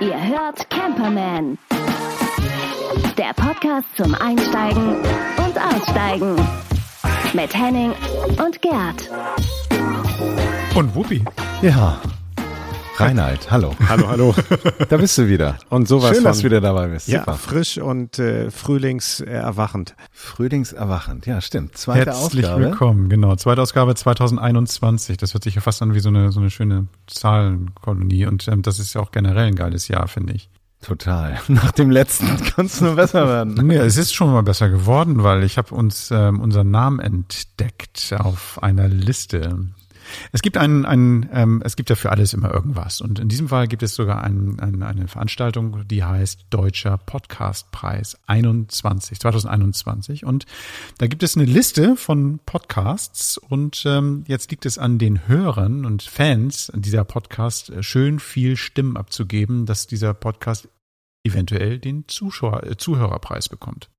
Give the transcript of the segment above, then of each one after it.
Ihr hört Camperman. Der Podcast zum Einsteigen und Aussteigen. Mit Henning und Gerd. Und Wuppi. Ja. Reinhard, hallo. Hallo, hallo. Da bist du wieder. Und sowas Schön, dass du wieder dabei bist. Ja, Super. frisch und äh, frühlingserwachend. Frühlingserwachend, ja, stimmt. Zweite Herzlich Ausgabe. willkommen, genau. Zweite Ausgabe 2021. Das hört sich ja fast an wie so eine, so eine schöne Zahlenkolonie. Und ähm, das ist ja auch generell ein geiles Jahr, finde ich. Total. Nach dem letzten kann es nur besser werden. Nee, es ist schon mal besser geworden, weil ich habe uns ähm, unseren Namen entdeckt auf einer Liste. Es gibt einen, einen ähm, es gibt ja für alles immer irgendwas. Und in diesem Fall gibt es sogar ein, ein, eine Veranstaltung, die heißt Deutscher Podcastpreis 21, 2021. Und da gibt es eine Liste von Podcasts und ähm, jetzt liegt es an den Hörern und Fans dieser Podcast äh, schön viel Stimmen abzugeben, dass dieser Podcast eventuell den Zuschauer, äh, Zuhörerpreis bekommt.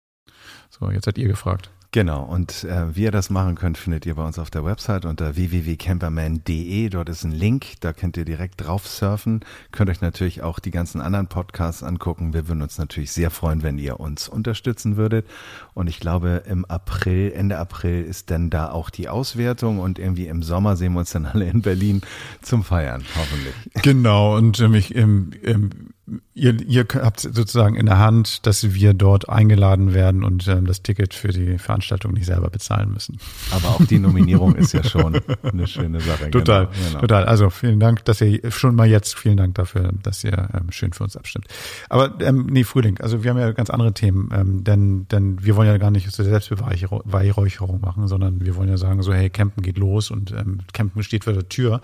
So, jetzt seid ihr gefragt. Genau, und äh, wie ihr das machen könnt, findet ihr bei uns auf der Website unter www.camperman.de. Dort ist ein Link, da könnt ihr direkt drauf surfen. Könnt euch natürlich auch die ganzen anderen Podcasts angucken. Wir würden uns natürlich sehr freuen, wenn ihr uns unterstützen würdet. Und ich glaube, im April, Ende April ist dann da auch die Auswertung und irgendwie im Sommer sehen wir uns dann alle in Berlin zum Feiern, hoffentlich. Genau, und ähm, ich, ähm, ähm, ihr, ihr habt sozusagen in der Hand, dass wir dort eingeladen werden und ähm, das Ticket für die Veranstaltung nicht selber bezahlen müssen. Aber auch die Nominierung ist ja schon eine schöne Sache. Total, genau, genau. total. Also vielen Dank, dass ihr schon mal jetzt, vielen Dank dafür, dass ihr ähm, schön für uns abstimmt. Aber ähm, nee, Frühling, also wir haben ja ganz andere Themen, ähm, denn, denn wir wollen ja gar nicht so Selbstbeweihräucherung machen, sondern wir wollen ja sagen so, hey, Campen geht los und ähm, Campen steht vor der Tür.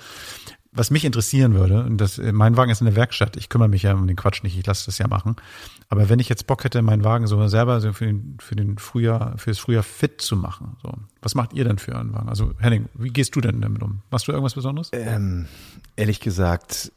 Was mich interessieren würde, und das, äh, mein Wagen ist in der Werkstatt, ich kümmere mich ja um den Quatsch nicht, ich lasse das ja machen. Aber wenn ich jetzt Bock hätte, meinen Wagen so selber so für den, für den Frühjahr, fürs Frühjahr fit zu machen, so. Was macht ihr denn für euren Wagen? Also Henning, wie gehst du denn damit um? Machst du irgendwas Besonderes? Ähm, ehrlich gesagt,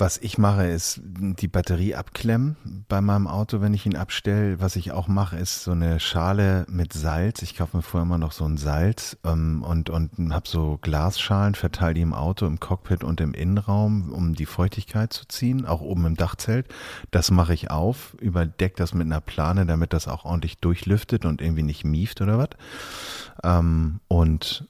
was ich mache, ist die Batterie abklemmen bei meinem Auto, wenn ich ihn abstelle. Was ich auch mache, ist so eine Schale mit Salz. Ich kaufe mir vorher immer noch so ein Salz ähm, und, und habe so Glasschalen, verteile die im Auto, im Cockpit und im Innenraum, um die Feuchtigkeit zu ziehen, auch oben im Dachzelt. Das mache ich auf, überdeck das mit einer Plane, damit das auch ordentlich durchlüftet und irgendwie nicht mieft oder was. Ähm, und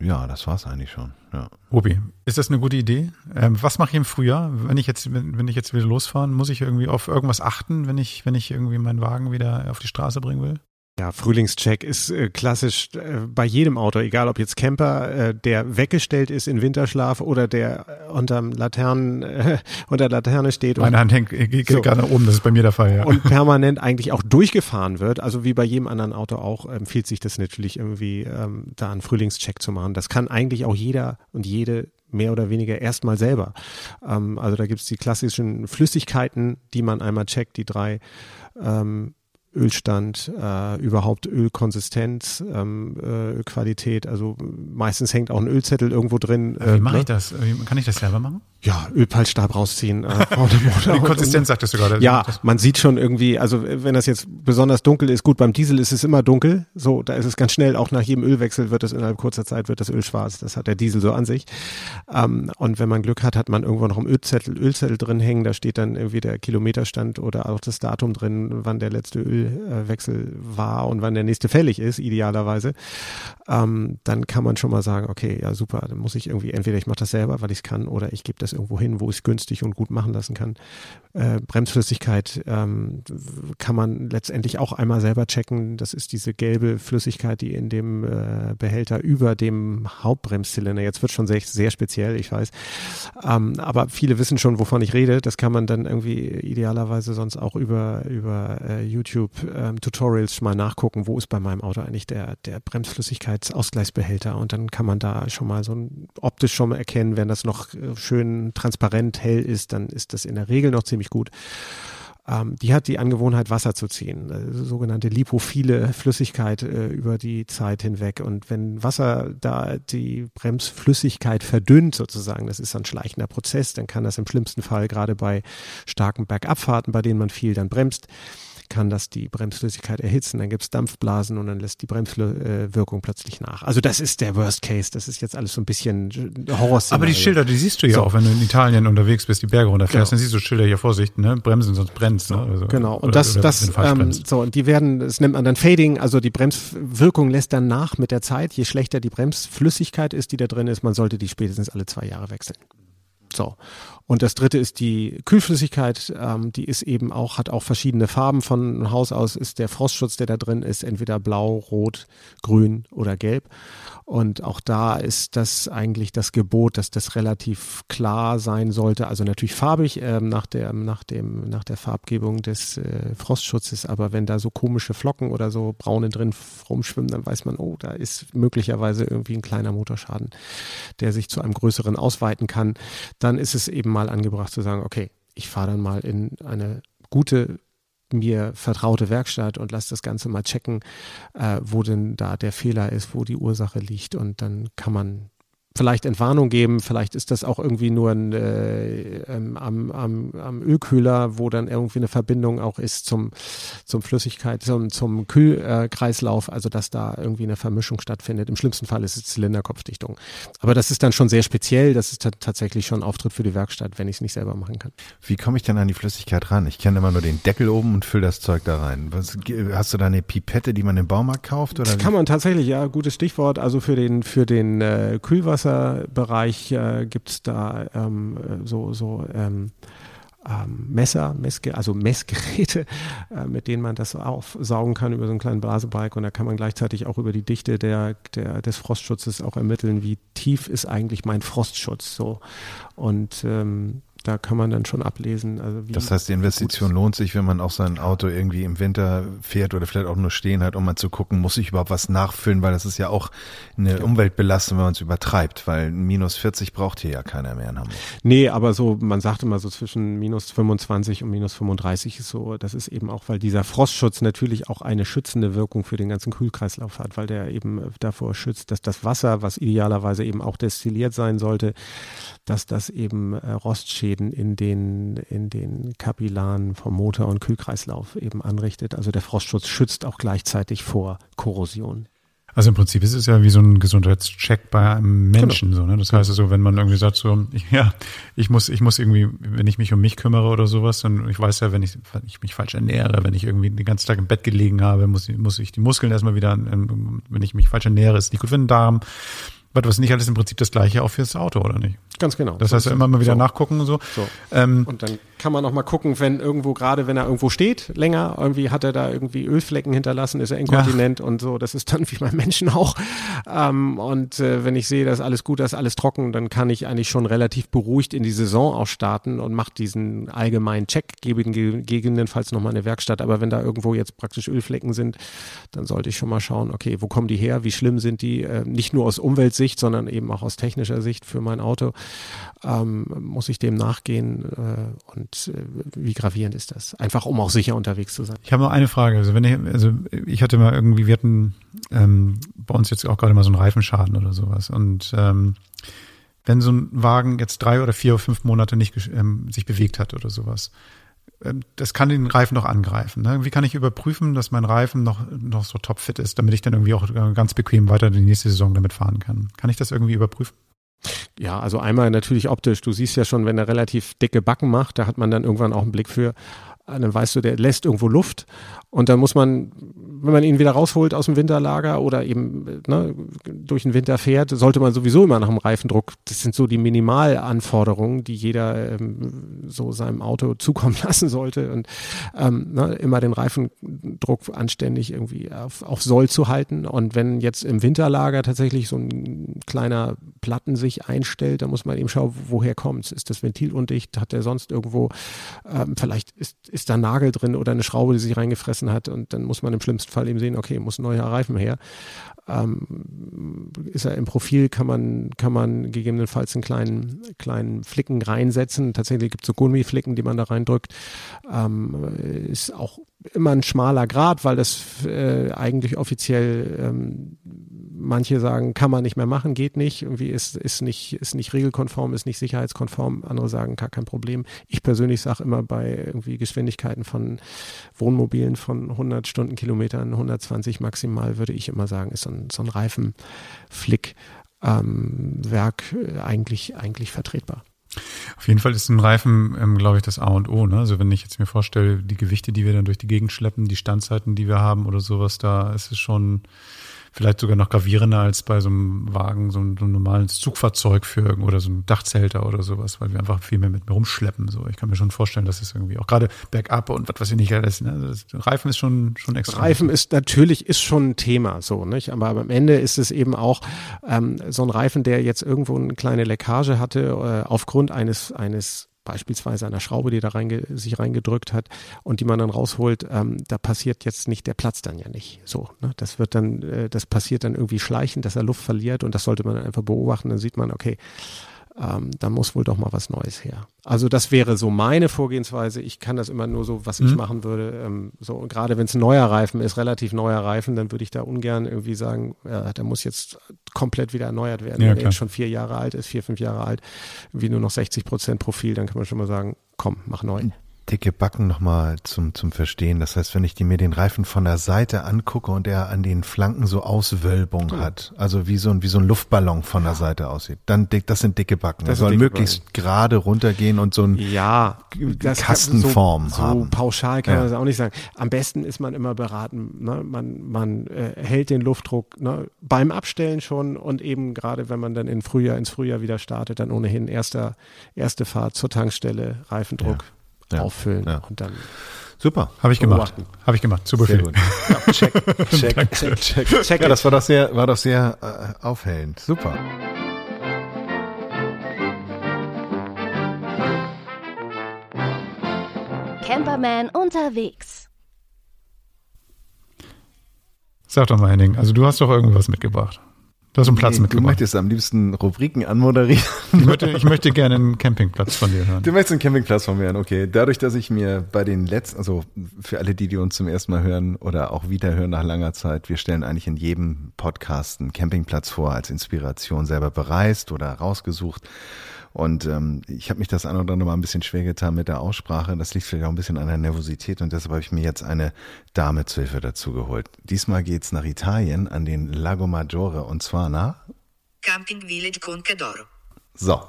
ja, das war's eigentlich schon. Ja. Obi, ist das eine gute Idee? Ähm, was mache ich im Frühjahr, wenn ich jetzt, wenn, wenn ich jetzt wieder losfahren, muss ich irgendwie auf irgendwas achten, wenn ich, wenn ich irgendwie meinen Wagen wieder auf die Straße bringen will? Ja, Frühlingscheck ist äh, klassisch äh, bei jedem Auto, egal ob jetzt Camper, äh, der weggestellt ist in Winterschlaf oder der äh, unterm Laternen, äh, unter Laterne steht und, Meine Hand hängt, äh, geht So. gerade nach oben, das ist bei mir der Fall, ja. und permanent eigentlich auch durchgefahren wird. Also wie bei jedem anderen Auto auch, empfiehlt sich das natürlich irgendwie, ähm, da einen Frühlingscheck zu machen. Das kann eigentlich auch jeder und jede mehr oder weniger erstmal selber. Ähm, also da gibt's die klassischen Flüssigkeiten, die man einmal checkt, die drei. Ähm, Ölstand, äh, überhaupt Ölkonsistenz, ähm, äh, Ölqualität. Also meistens hängt auch ein Ölzettel irgendwo drin. Wie mache ne? ich das? Kann ich das selber machen? Ja, Ölpeilstab rausziehen. Äh, Die Konsistenz sagtest du gerade. ja, man sieht schon irgendwie, also wenn das jetzt besonders dunkel ist, gut, beim Diesel ist es immer dunkel, so, da ist es ganz schnell, auch nach jedem Ölwechsel wird es innerhalb kurzer Zeit, wird das Öl schwarz, das hat der Diesel so an sich. Ähm, und wenn man Glück hat, hat man irgendwo noch einen Ölzettel, Ölzettel drin hängen, da steht dann irgendwie der Kilometerstand oder auch das Datum drin, wann der letzte Ölwechsel war und wann der nächste fällig ist, idealerweise. Ähm, dann kann man schon mal sagen, okay, ja super, dann muss ich irgendwie, entweder ich mache das selber, weil ich es kann, oder ich gebe das irgendwo hin, wo ich es günstig und gut machen lassen kann. Äh, Bremsflüssigkeit ähm, kann man letztendlich auch einmal selber checken. Das ist diese gelbe Flüssigkeit, die in dem äh, Behälter über dem Hauptbremszylinder, jetzt wird schon sehr, sehr speziell, ich weiß, ähm, aber viele wissen schon, wovon ich rede. Das kann man dann irgendwie idealerweise sonst auch über, über äh, YouTube ähm, mal nachgucken, wo ist bei meinem Auto eigentlich der, der Bremsflüssigkeitsausgleichsbehälter und dann kann man da schon mal so ein, optisch schon mal erkennen, wenn das noch äh, transparent hell ist, dann ist das in der Regel noch ziemlich gut. Ähm, die hat die Angewohnheit, Wasser zu ziehen, also sogenannte lipophile Flüssigkeit äh, über die Zeit hinweg. Und wenn Wasser da die Bremsflüssigkeit verdünnt sozusagen, das ist ein schleichender Prozess, dann kann das im schlimmsten Fall gerade bei starken Bergabfahrten, bei denen man viel dann bremst, kann das die Bremsflüssigkeit erhitzen, dann gibt's Dampfblasen und dann lässt die Bremswirkung plötzlich nach. Also das ist der Worst Case, das ist jetzt alles so ein bisschen Horror. Aber die Schilder, die siehst du ja so. auch, wenn du in Italien unterwegs bist, die Berge runterfährst, genau. dann siehst du Schilder hier Vorsicht, ne? Bremsen, sonst brennt's. Ne? Also, genau, und oder, das, oder das, ähm, so, und die werden, das nennt man dann Fading, also die Bremswirkung lässt dann nach mit der Zeit, je schlechter die Bremsflüssigkeit ist, die da drin ist, man sollte die spätestens alle zwei Jahre wechseln. So. Und das dritte ist die Kühlflüssigkeit, ähm, die ist eben auch, hat auch verschiedene Farben. Von Haus aus ist der Frostschutz, der da drin ist, entweder blau, rot, grün oder gelb. Und auch da ist das eigentlich das Gebot, dass das relativ klar sein sollte. Also natürlich farbig ähm, nach, der, nach, dem, nach der Farbgebung des äh, Frostschutzes. Aber wenn da so komische Flocken oder so braune drin rumschwimmen, dann weiß man, oh, da ist möglicherweise irgendwie ein kleiner Motorschaden, der sich zu einem größeren ausweiten kann. Dann ist es eben mal angebracht zu sagen, okay, ich fahre dann mal in eine gute mir vertraute Werkstatt und lass das Ganze mal checken, äh, wo denn da der Fehler ist, wo die Ursache liegt und dann kann man vielleicht Entwarnung geben, vielleicht ist das auch irgendwie nur ein, äh, ähm, am, am, am Ölkühler, wo dann irgendwie eine Verbindung auch ist zum, zum Flüssigkeit, zum, zum Kühlkreislauf, also dass da irgendwie eine Vermischung stattfindet. Im schlimmsten Fall ist es Zylinderkopfdichtung. Aber das ist dann schon sehr speziell, das ist tatsächlich schon Auftritt für die Werkstatt, wenn ich es nicht selber machen kann. Wie komme ich denn an die Flüssigkeit ran? Ich kenne immer nur den Deckel oben und fülle das Zeug da rein. Was, hast du da eine Pipette, die man im Baumarkt kauft? Oder das kann man tatsächlich, ja, gutes Stichwort. Also für den, für den äh, Kühlwasser Wasserbereich äh, gibt es da ähm, so, so ähm, ähm, Messer, Messge also Messgeräte, äh, mit denen man das aufsaugen kann über so einen kleinen Blasebalg. Und da kann man gleichzeitig auch über die Dichte der, der, des Frostschutzes auch ermitteln, wie tief ist eigentlich mein Frostschutz so. Und ähm, da kann man dann schon ablesen. Also das heißt, die Investition lohnt sich, wenn man auch sein Auto irgendwie im Winter fährt oder vielleicht auch nur stehen hat, um mal zu gucken, muss ich überhaupt was nachfüllen, weil das ist ja auch eine ja. Umweltbelastung, wenn man es übertreibt, weil minus 40 braucht hier ja keiner mehr in Hamburg. Nee, aber so, man sagt immer so zwischen minus 25 und minus 35 ist so, das ist eben auch, weil dieser Frostschutz natürlich auch eine schützende Wirkung für den ganzen Kühlkreislauf hat, weil der eben davor schützt, dass das Wasser, was idealerweise eben auch destilliert sein sollte, dass das eben äh, Rostschäden in den, in den Kapillaren vom Motor- und Kühlkreislauf eben anrichtet. Also der Frostschutz schützt auch gleichzeitig vor Korrosion. Also im Prinzip ist es ja wie so ein Gesundheitscheck bei einem Menschen, genau. so, ne? Das heißt also, wenn man irgendwie sagt so, ich, ja, ich muss, ich muss irgendwie, wenn ich mich um mich kümmere oder sowas, dann ich weiß ja, wenn ich, wenn ich mich falsch ernähre, wenn ich irgendwie den ganzen Tag im Bett gelegen habe, muss, muss ich die Muskeln erstmal wieder, wenn ich mich falsch ernähre, ist nicht gut für den Darm. Aber das ist nicht alles im Prinzip das gleiche auch fürs Auto, oder nicht? Ganz genau. Das heißt, immer mal wieder so. nachgucken und so. so. Ähm, und dann kann man auch mal gucken, wenn irgendwo, gerade wenn er irgendwo steht, länger, irgendwie hat er da irgendwie Ölflecken hinterlassen, ist er inkontinent ja. und so. Das ist dann wie beim Menschen auch. Ähm, und äh, wenn ich sehe, dass alles gut ist, alles trocken, dann kann ich eigentlich schon relativ beruhigt in die Saison auch starten und mache diesen allgemeinen Check, gebe gegebenenfalls nochmal eine Werkstatt. Aber wenn da irgendwo jetzt praktisch Ölflecken sind, dann sollte ich schon mal schauen, okay, wo kommen die her, wie schlimm sind die, äh, nicht nur aus Umweltsicht, sondern eben auch aus technischer Sicht für mein Auto ähm, muss ich dem nachgehen äh, und äh, wie gravierend ist das? Einfach um auch sicher unterwegs zu sein. Ich habe noch eine Frage. Also wenn ich, also ich hatte mal irgendwie, wir hatten ähm, bei uns jetzt auch gerade mal so einen Reifenschaden oder sowas und ähm, wenn so ein Wagen jetzt drei oder vier oder fünf Monate nicht ähm, sich bewegt hat oder sowas, ähm, das kann den Reifen noch angreifen. Ne? Wie kann ich überprüfen, dass mein Reifen noch, noch so topfit ist, damit ich dann irgendwie auch ganz bequem weiter die nächste Saison damit fahren kann? Kann ich das irgendwie überprüfen? Ja, also einmal natürlich optisch. Du siehst ja schon, wenn er relativ dicke Backen macht, da hat man dann irgendwann auch einen Blick für. Dann weißt du, der lässt irgendwo Luft und dann muss man wenn man ihn wieder rausholt aus dem Winterlager oder eben ne, durch den Winter fährt, sollte man sowieso immer nach dem Reifendruck, das sind so die Minimalanforderungen, die jeder ähm, so seinem Auto zukommen lassen sollte und ähm, ne, immer den Reifendruck anständig irgendwie auf, auf Soll zu halten. Und wenn jetzt im Winterlager tatsächlich so ein kleiner Platten sich einstellt, dann muss man eben schauen, woher kommt es. Ist das Ventil undicht? Hat der sonst irgendwo, ähm, vielleicht ist, ist da Nagel drin oder eine Schraube, die sich reingefressen hat und dann muss man im schlimmsten Fall eben sehen, okay, muss ein neuer Reifen her. Ähm, ist er im Profil, kann man, kann man gegebenenfalls einen kleinen, kleinen Flicken reinsetzen. Tatsächlich gibt es so Gummiflicken, die man da reindrückt. Ähm, ist auch immer ein schmaler Grad, weil das äh, eigentlich offiziell ähm, manche sagen, kann man nicht mehr machen, geht nicht, irgendwie ist, ist nicht, ist nicht regelkonform, ist nicht sicherheitskonform, andere sagen, gar kein Problem. Ich persönlich sage immer bei irgendwie Geschwindigkeiten von Wohnmobilen von 100 Stundenkilometern, 120 maximal, würde ich immer sagen, ist so ein, so ein Reifenflick ähm, äh, eigentlich, eigentlich vertretbar. Auf jeden Fall ist ein Reifen, ähm, glaube ich, das A und O. Ne? Also wenn ich jetzt mir vorstelle, die Gewichte, die wir dann durch die Gegend schleppen, die Standzeiten, die wir haben oder sowas, da ist es schon vielleicht sogar noch gravierender als bei so einem Wagen, so ein, so ein normales Zugfahrzeug für oder so ein Dachzelter oder sowas, weil wir einfach viel mehr mit mir rumschleppen. So, ich kann mir schon vorstellen, dass es irgendwie auch gerade bergab und was weiß ich nicht alles. Ne? Das, Reifen ist schon schon extra. Reifen ist natürlich ist schon ein Thema, so nicht. Aber am Ende ist es eben auch ähm, so ein Reifen, der jetzt irgendwo eine kleine Leckage hatte äh, aufgrund eines eines beispielsweise einer Schraube, die da reinge sich reingedrückt hat und die man dann rausholt, ähm, da passiert jetzt nicht, der Platz dann ja nicht. So, ne? das wird dann, äh, das passiert dann irgendwie schleichend, dass er Luft verliert und das sollte man einfach beobachten. Dann sieht man, okay, ähm, da muss wohl doch mal was Neues her. Also das wäre so meine Vorgehensweise. Ich kann das immer nur so, was mhm. ich machen würde. Ähm, so gerade wenn es ein neuer Reifen ist, relativ neuer Reifen, dann würde ich da ungern irgendwie sagen, ja, der muss jetzt komplett wieder erneuert werden. Ja, wenn er jetzt schon vier Jahre alt ist, vier, fünf Jahre alt, wie nur noch 60 Prozent Profil, dann kann man schon mal sagen, komm, mach neu dicke Backen nochmal zum, zum Verstehen. Das heißt, wenn ich die, mir den Reifen von der Seite angucke und er an den Flanken so Auswölbung genau. hat, also wie so ein, wie so ein Luftballon von der Seite aussieht, dann dick, das sind dicke Backen. Das, soll möglichst Backen. gerade runtergehen und so ein ja, Kastenform so, haben. So pauschal kann ja. man das auch nicht sagen. Am besten ist man immer beraten, ne? man, man äh, hält den Luftdruck ne? beim Abstellen schon und eben gerade wenn man dann in Frühjahr, ins Frühjahr wieder startet, dann ohnehin erster, erste Fahrt zur Tankstelle, Reifendruck. Ja ja. auffüllen ja. und dann. Super, habe ich gemacht. Habe ich gemacht. Super sehr gut. Ja, check, check, check, check, check. Ja, das war doch sehr, war doch sehr äh, aufhellend. Super. Camperman unterwegs. Sag doch mal, Henning, also du hast doch irgendwas mitgebracht. Du hast einen Platz nee, mitgebracht. Du möchtest am liebsten Rubriken anmoderieren. Ich möchte, ich möchte gerne einen Campingplatz von dir hören. Du möchtest einen Campingplatz von mir hören, okay. Dadurch, dass ich mir bei den letzten, also für alle die, die uns zum ersten Mal hören oder auch wieder hören nach langer Zeit, wir stellen eigentlich in jedem Podcast einen Campingplatz vor als Inspiration selber bereist oder rausgesucht. Und ähm, ich habe mich das ein oder andere Mal ein bisschen schwer getan mit der Aussprache. Das liegt vielleicht auch ein bisschen an der Nervosität und deshalb habe ich mir jetzt eine Dame zu Hilfe dazu geholt. Diesmal geht's nach Italien an den Lago Maggiore und zwar nach Camping Village Concadoro. So.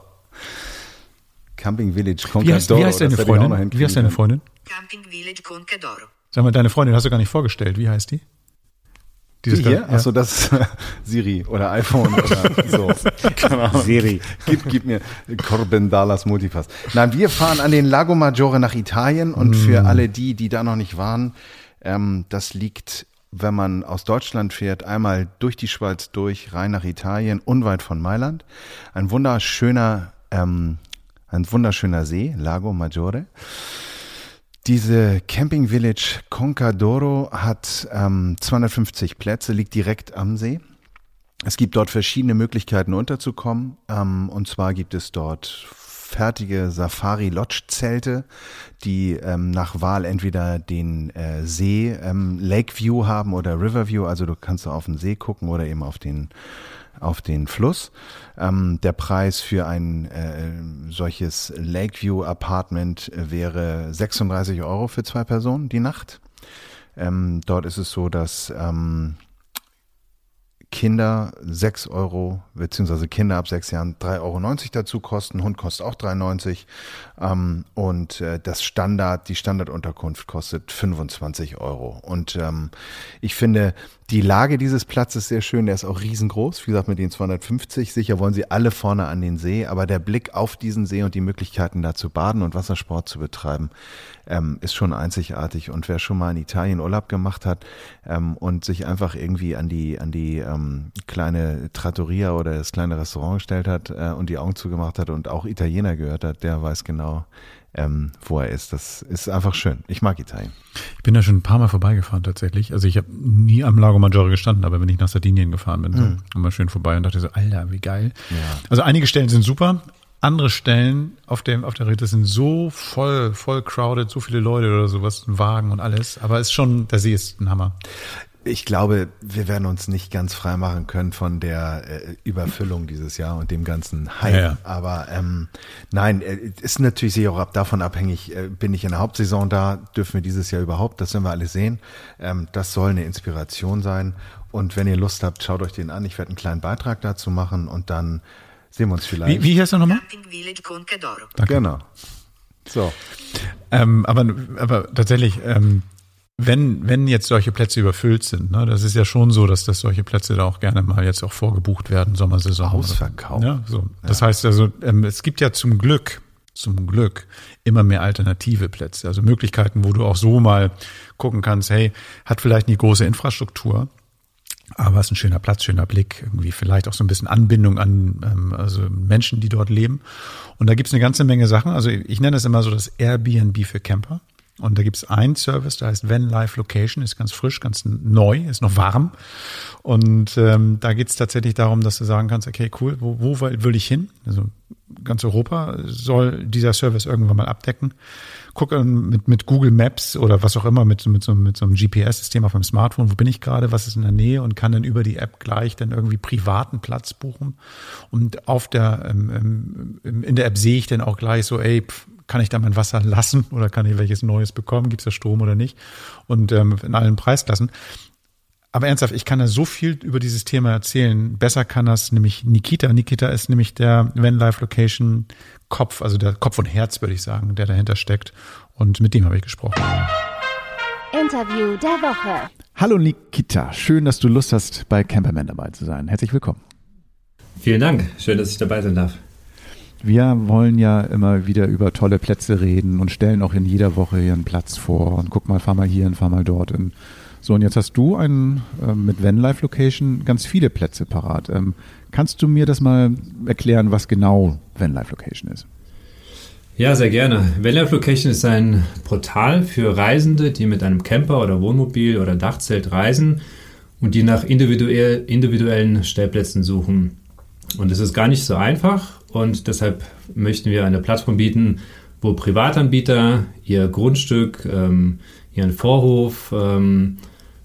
Camping Village Concadoro. Wie heißt, wie heißt deine Freundin? Wie heißt deine Freundin? Camping Village Concadoro. Sag mal, deine Freundin hast du gar nicht vorgestellt. Wie heißt die? Dieses die hier? Ja. Achso, das ist Siri oder iPhone oder so. Keine Ahnung. Siri. Gib, gib mir Corben Dallas Multipass. Nein, wir fahren an den Lago Maggiore nach Italien und mm. für alle die, die da noch nicht waren, ähm, das liegt wenn man aus Deutschland fährt, einmal durch die Schweiz durch, rein nach Italien, unweit von Mailand. Ein wunderschöner, ähm, ein wunderschöner See, Lago Maggiore. Diese Camping Village Concadoro hat ähm, 250 Plätze, liegt direkt am See. Es gibt dort verschiedene Möglichkeiten unterzukommen. Ähm, und zwar gibt es dort fertige Safari-Lodge-Zelte, die ähm, nach Wahl entweder den äh, See ähm, Lake View haben oder River View. Also du kannst auf den See gucken oder eben auf den auf den Fluss. Ähm, der Preis für ein äh, solches Lakeview Apartment wäre 36 Euro für zwei Personen die Nacht. Ähm, dort ist es so, dass ähm, Kinder 6 Euro, beziehungsweise Kinder ab 6 Jahren 3,90 Euro dazu kosten. Hund kostet auch 3,90 ähm, und äh, das Standard, die Standardunterkunft kostet 25 Euro. Und ähm, ich finde, die Lage dieses Platzes sehr schön, der ist auch riesengroß, wie gesagt mit den 250. Sicher wollen sie alle vorne an den See, aber der Blick auf diesen See und die Möglichkeiten da zu baden und Wassersport zu betreiben, ähm, ist schon einzigartig. Und wer schon mal in Italien Urlaub gemacht hat ähm, und sich einfach irgendwie an die an die ähm, kleine Trattoria oder das kleine Restaurant gestellt hat äh, und die Augen zugemacht hat und auch Italiener gehört hat, der weiß genau, ähm, wo er ist. Das ist einfach schön. Ich mag Italien. Ich bin da schon ein paar Mal vorbeigefahren tatsächlich. Also ich habe nie am Lago Maggiore gestanden, aber wenn ich nach Sardinien gefahren bin, mhm. so, immer schön vorbei und dachte so, Alter, wie geil. Ja. Also einige Stellen sind super, andere Stellen auf dem auf der Rede sind so voll voll crowded, so viele Leute oder sowas, ein Wagen und alles. Aber es ist schon, der See ist ein Hammer. Ich glaube, wir werden uns nicht ganz frei machen können von der äh, Überfüllung dieses Jahr und dem ganzen Hype. Ja. Aber ähm, nein, äh, ist natürlich sicher auch ab davon abhängig, äh, bin ich in der Hauptsaison da, dürfen wir dieses Jahr überhaupt, das werden wir alles sehen. Ähm, das soll eine Inspiration sein. Und wenn ihr Lust habt, schaut euch den an. Ich werde einen kleinen Beitrag dazu machen und dann sehen wir uns vielleicht. Wie, wie heißt er nochmal? Concadoro. Genau. So. Ähm, aber, aber tatsächlich, ähm, wenn, wenn jetzt solche Plätze überfüllt sind, ne, das ist ja schon so, dass das solche Plätze da auch gerne mal jetzt auch vorgebucht werden, Sommersaison. Ausverkauft. Ja, so. Das heißt also, ähm, es gibt ja zum Glück, zum Glück immer mehr alternative Plätze, also Möglichkeiten, wo du auch so mal gucken kannst, hey, hat vielleicht eine große Infrastruktur, aber es ist ein schöner Platz, schöner Blick, irgendwie vielleicht auch so ein bisschen Anbindung an ähm, also Menschen, die dort leben. Und da gibt's eine ganze Menge Sachen. Also ich nenne es immer so das Airbnb für Camper. Und da gibt's einen Service, der heißt Van Life Location, ist ganz frisch, ganz neu, ist noch warm. Und ähm, da geht's tatsächlich darum, dass du sagen kannst, okay, cool, wo, wo will ich hin? Also ganz Europa soll dieser Service irgendwann mal abdecken. Guck ähm, mit, mit Google Maps oder was auch immer, mit, mit, so, mit so einem GPS-System auf dem Smartphone, wo bin ich gerade, was ist in der Nähe und kann dann über die App gleich dann irgendwie privaten Platz buchen. Und auf der, ähm, ähm, in der App sehe ich dann auch gleich so, ey, pf, kann ich da mein Wasser lassen oder kann ich welches Neues bekommen? Gibt es da Strom oder nicht? Und ähm, in allen Preisklassen. Aber ernsthaft, ich kann da so viel über dieses Thema erzählen. Besser kann das nämlich Nikita. Nikita ist nämlich der Van Life Location Kopf, also der Kopf und Herz, würde ich sagen, der dahinter steckt. Und mit dem habe ich gesprochen. Interview der Woche. Hallo Nikita, schön, dass du Lust hast, bei Camperman dabei zu sein. Herzlich willkommen. Vielen Dank. Schön, dass ich dabei sein darf. Wir wollen ja immer wieder über tolle Plätze reden und stellen auch in jeder Woche hier einen Platz vor und guck mal, fahr mal hier und fahr mal dort. Und so, und jetzt hast du einen, äh, mit Vanlife Location ganz viele Plätze parat. Ähm, kannst du mir das mal erklären, was genau Vanlife Location ist? Ja, sehr gerne. Vanlife Location ist ein Portal für Reisende, die mit einem Camper oder Wohnmobil oder Dachzelt reisen und die nach individuell, individuellen Stellplätzen suchen. Und es ist gar nicht so einfach und deshalb möchten wir eine Plattform bieten, wo Privatanbieter ihr Grundstück, ähm, ihren Vorhof ähm,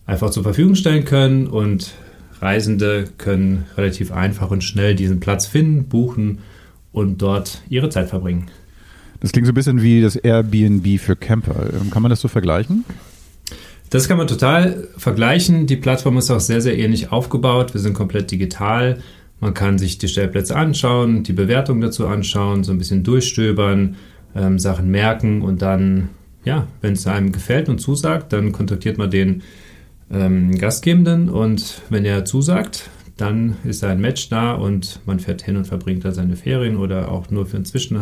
einfach zur Verfügung stellen können und Reisende können relativ einfach und schnell diesen Platz finden, buchen und dort ihre Zeit verbringen. Das klingt so ein bisschen wie das Airbnb für Camper. Ähm, Kann man das so vergleichen? Das kann man total vergleichen. Die Plattform ist auch sehr, sehr ähnlich aufgebaut. Wir sind komplett digital. Man kann sich die Stellplätze anschauen, die Bewertung dazu anschauen, so ein bisschen durchstöbern, ähm, Sachen merken und dann, ja, wenn es einem gefällt und zusagt, dann kontaktiert man den ähm, Gastgebenden und wenn er zusagt, dann ist da ein Match da und man fährt hin und verbringt da seine Ferien oder auch nur für einen Zwischen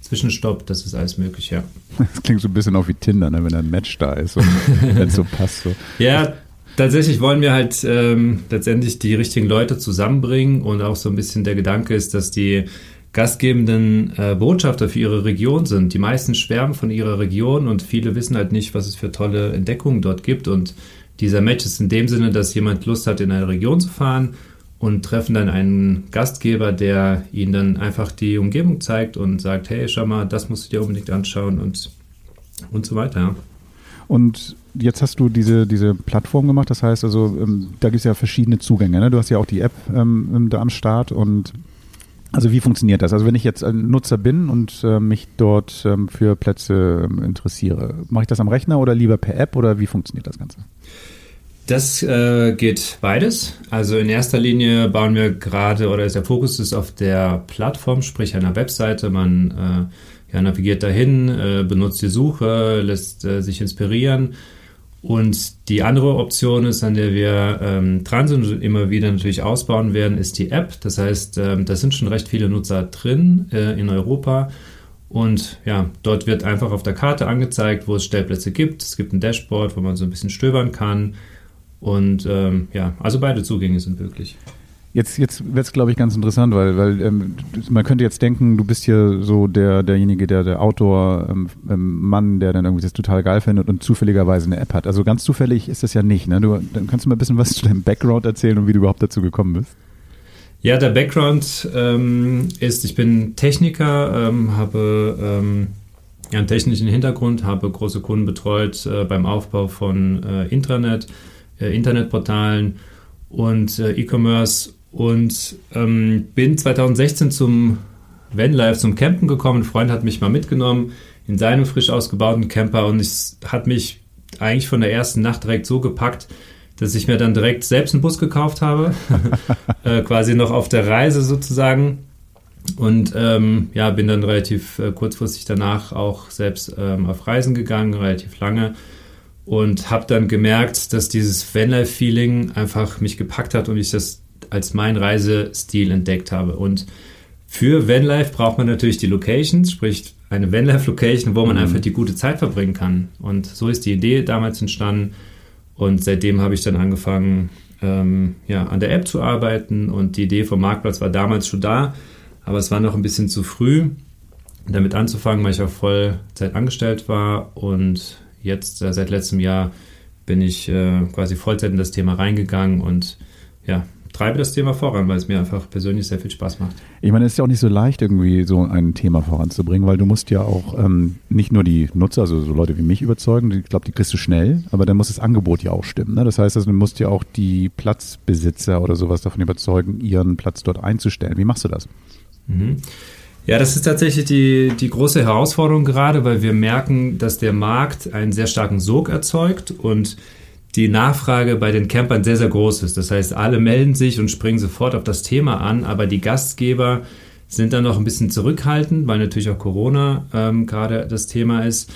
Zwischenstopp, das ist alles möglich, ja. Das klingt so ein bisschen auch wie Tinder, ne, wenn ein Match da ist und wenn es so passt. So. Ja, tatsächlich wollen wir halt ähm, letztendlich die richtigen Leute zusammenbringen und auch so ein bisschen der Gedanke ist, dass die gastgebenden äh, Botschafter für ihre Region sind. Die meisten schwärmen von ihrer Region und viele wissen halt nicht, was es für tolle Entdeckungen dort gibt. Und dieser Match ist in dem Sinne, dass jemand Lust hat, in eine Region zu fahren und treffen dann einen Gastgeber, der ihnen dann einfach die Umgebung zeigt und sagt, hey, schau mal, das musst du dir unbedingt anschauen und, und so weiter. Und jetzt hast du diese, diese Plattform gemacht, das heißt also, ähm, da gibt es ja verschiedene Zugänge. Ne? Du hast ja auch die App ähm, da am Start und also wie funktioniert das? Also wenn ich jetzt ein Nutzer bin und äh, mich dort ähm, für Plätze ähm, interessiere, mache ich das am Rechner oder lieber per App oder wie funktioniert das Ganze? Das äh, geht beides. Also in erster Linie bauen wir gerade oder ist der Fokus ist auf der Plattform, sprich einer Webseite. Man äh, ja, navigiert dahin, äh, benutzt die Suche, lässt äh, sich inspirieren. Und die andere Option ist, an der wir ähm, dran sind und immer wieder natürlich ausbauen werden, ist die App. Das heißt, ähm, da sind schon recht viele Nutzer drin äh, in Europa. Und ja, dort wird einfach auf der Karte angezeigt, wo es Stellplätze gibt. Es gibt ein Dashboard, wo man so ein bisschen stöbern kann. Und ähm, ja, also beide Zugänge sind möglich. Jetzt, jetzt wird es, glaube ich, ganz interessant, weil, weil ähm, man könnte jetzt denken, du bist hier so der, derjenige, der, der Outdoor-Mann, ähm, der dann irgendwie das total geil findet und zufälligerweise eine App hat. Also ganz zufällig ist das ja nicht. Ne? Du, dann kannst du mal ein bisschen was zu deinem Background erzählen und wie du überhaupt dazu gekommen bist. Ja, der Background ähm, ist, ich bin Techniker, ähm, habe ähm, einen technischen Hintergrund, habe große Kunden betreut äh, beim Aufbau von äh, Intranet, äh, Internetportalen und äh, E-Commerce und ähm, bin 2016 zum Vanlife, zum Campen gekommen. Ein Freund hat mich mal mitgenommen in seinem frisch ausgebauten Camper und es hat mich eigentlich von der ersten Nacht direkt so gepackt, dass ich mir dann direkt selbst einen Bus gekauft habe, äh, quasi noch auf der Reise sozusagen. Und ähm, ja, bin dann relativ äh, kurzfristig danach auch selbst ähm, auf Reisen gegangen, relativ lange. Und habe dann gemerkt, dass dieses Vanlife-Feeling einfach mich gepackt hat und ich das als mein Reisestil entdeckt habe. Und für Vanlife braucht man natürlich die Locations, sprich eine Vanlife-Location, wo man mhm. einfach die gute Zeit verbringen kann. Und so ist die Idee damals entstanden. Und seitdem habe ich dann angefangen, ähm, ja, an der App zu arbeiten und die Idee vom Marktplatz war damals schon da, aber es war noch ein bisschen zu früh, damit anzufangen, weil ich auch Vollzeit angestellt war und jetzt äh, seit letztem Jahr bin ich äh, quasi Vollzeit in das Thema reingegangen und ja, treibe das Thema voran, weil es mir einfach persönlich sehr viel Spaß macht. Ich meine, es ist ja auch nicht so leicht, irgendwie so ein Thema voranzubringen, weil du musst ja auch ähm, nicht nur die Nutzer, also so Leute wie mich überzeugen, ich glaube, die kriegst du schnell, aber dann muss das Angebot ja auch stimmen. Ne? Das heißt, also, du musst ja auch die Platzbesitzer oder sowas davon überzeugen, ihren Platz dort einzustellen. Wie machst du das? Mhm. Ja, das ist tatsächlich die, die große Herausforderung gerade, weil wir merken, dass der Markt einen sehr starken Sog erzeugt und die Nachfrage bei den Campern sehr, sehr groß ist. Das heißt, alle melden sich und springen sofort auf das Thema an, aber die Gastgeber sind dann noch ein bisschen zurückhaltend, weil natürlich auch Corona ähm, gerade das Thema ist.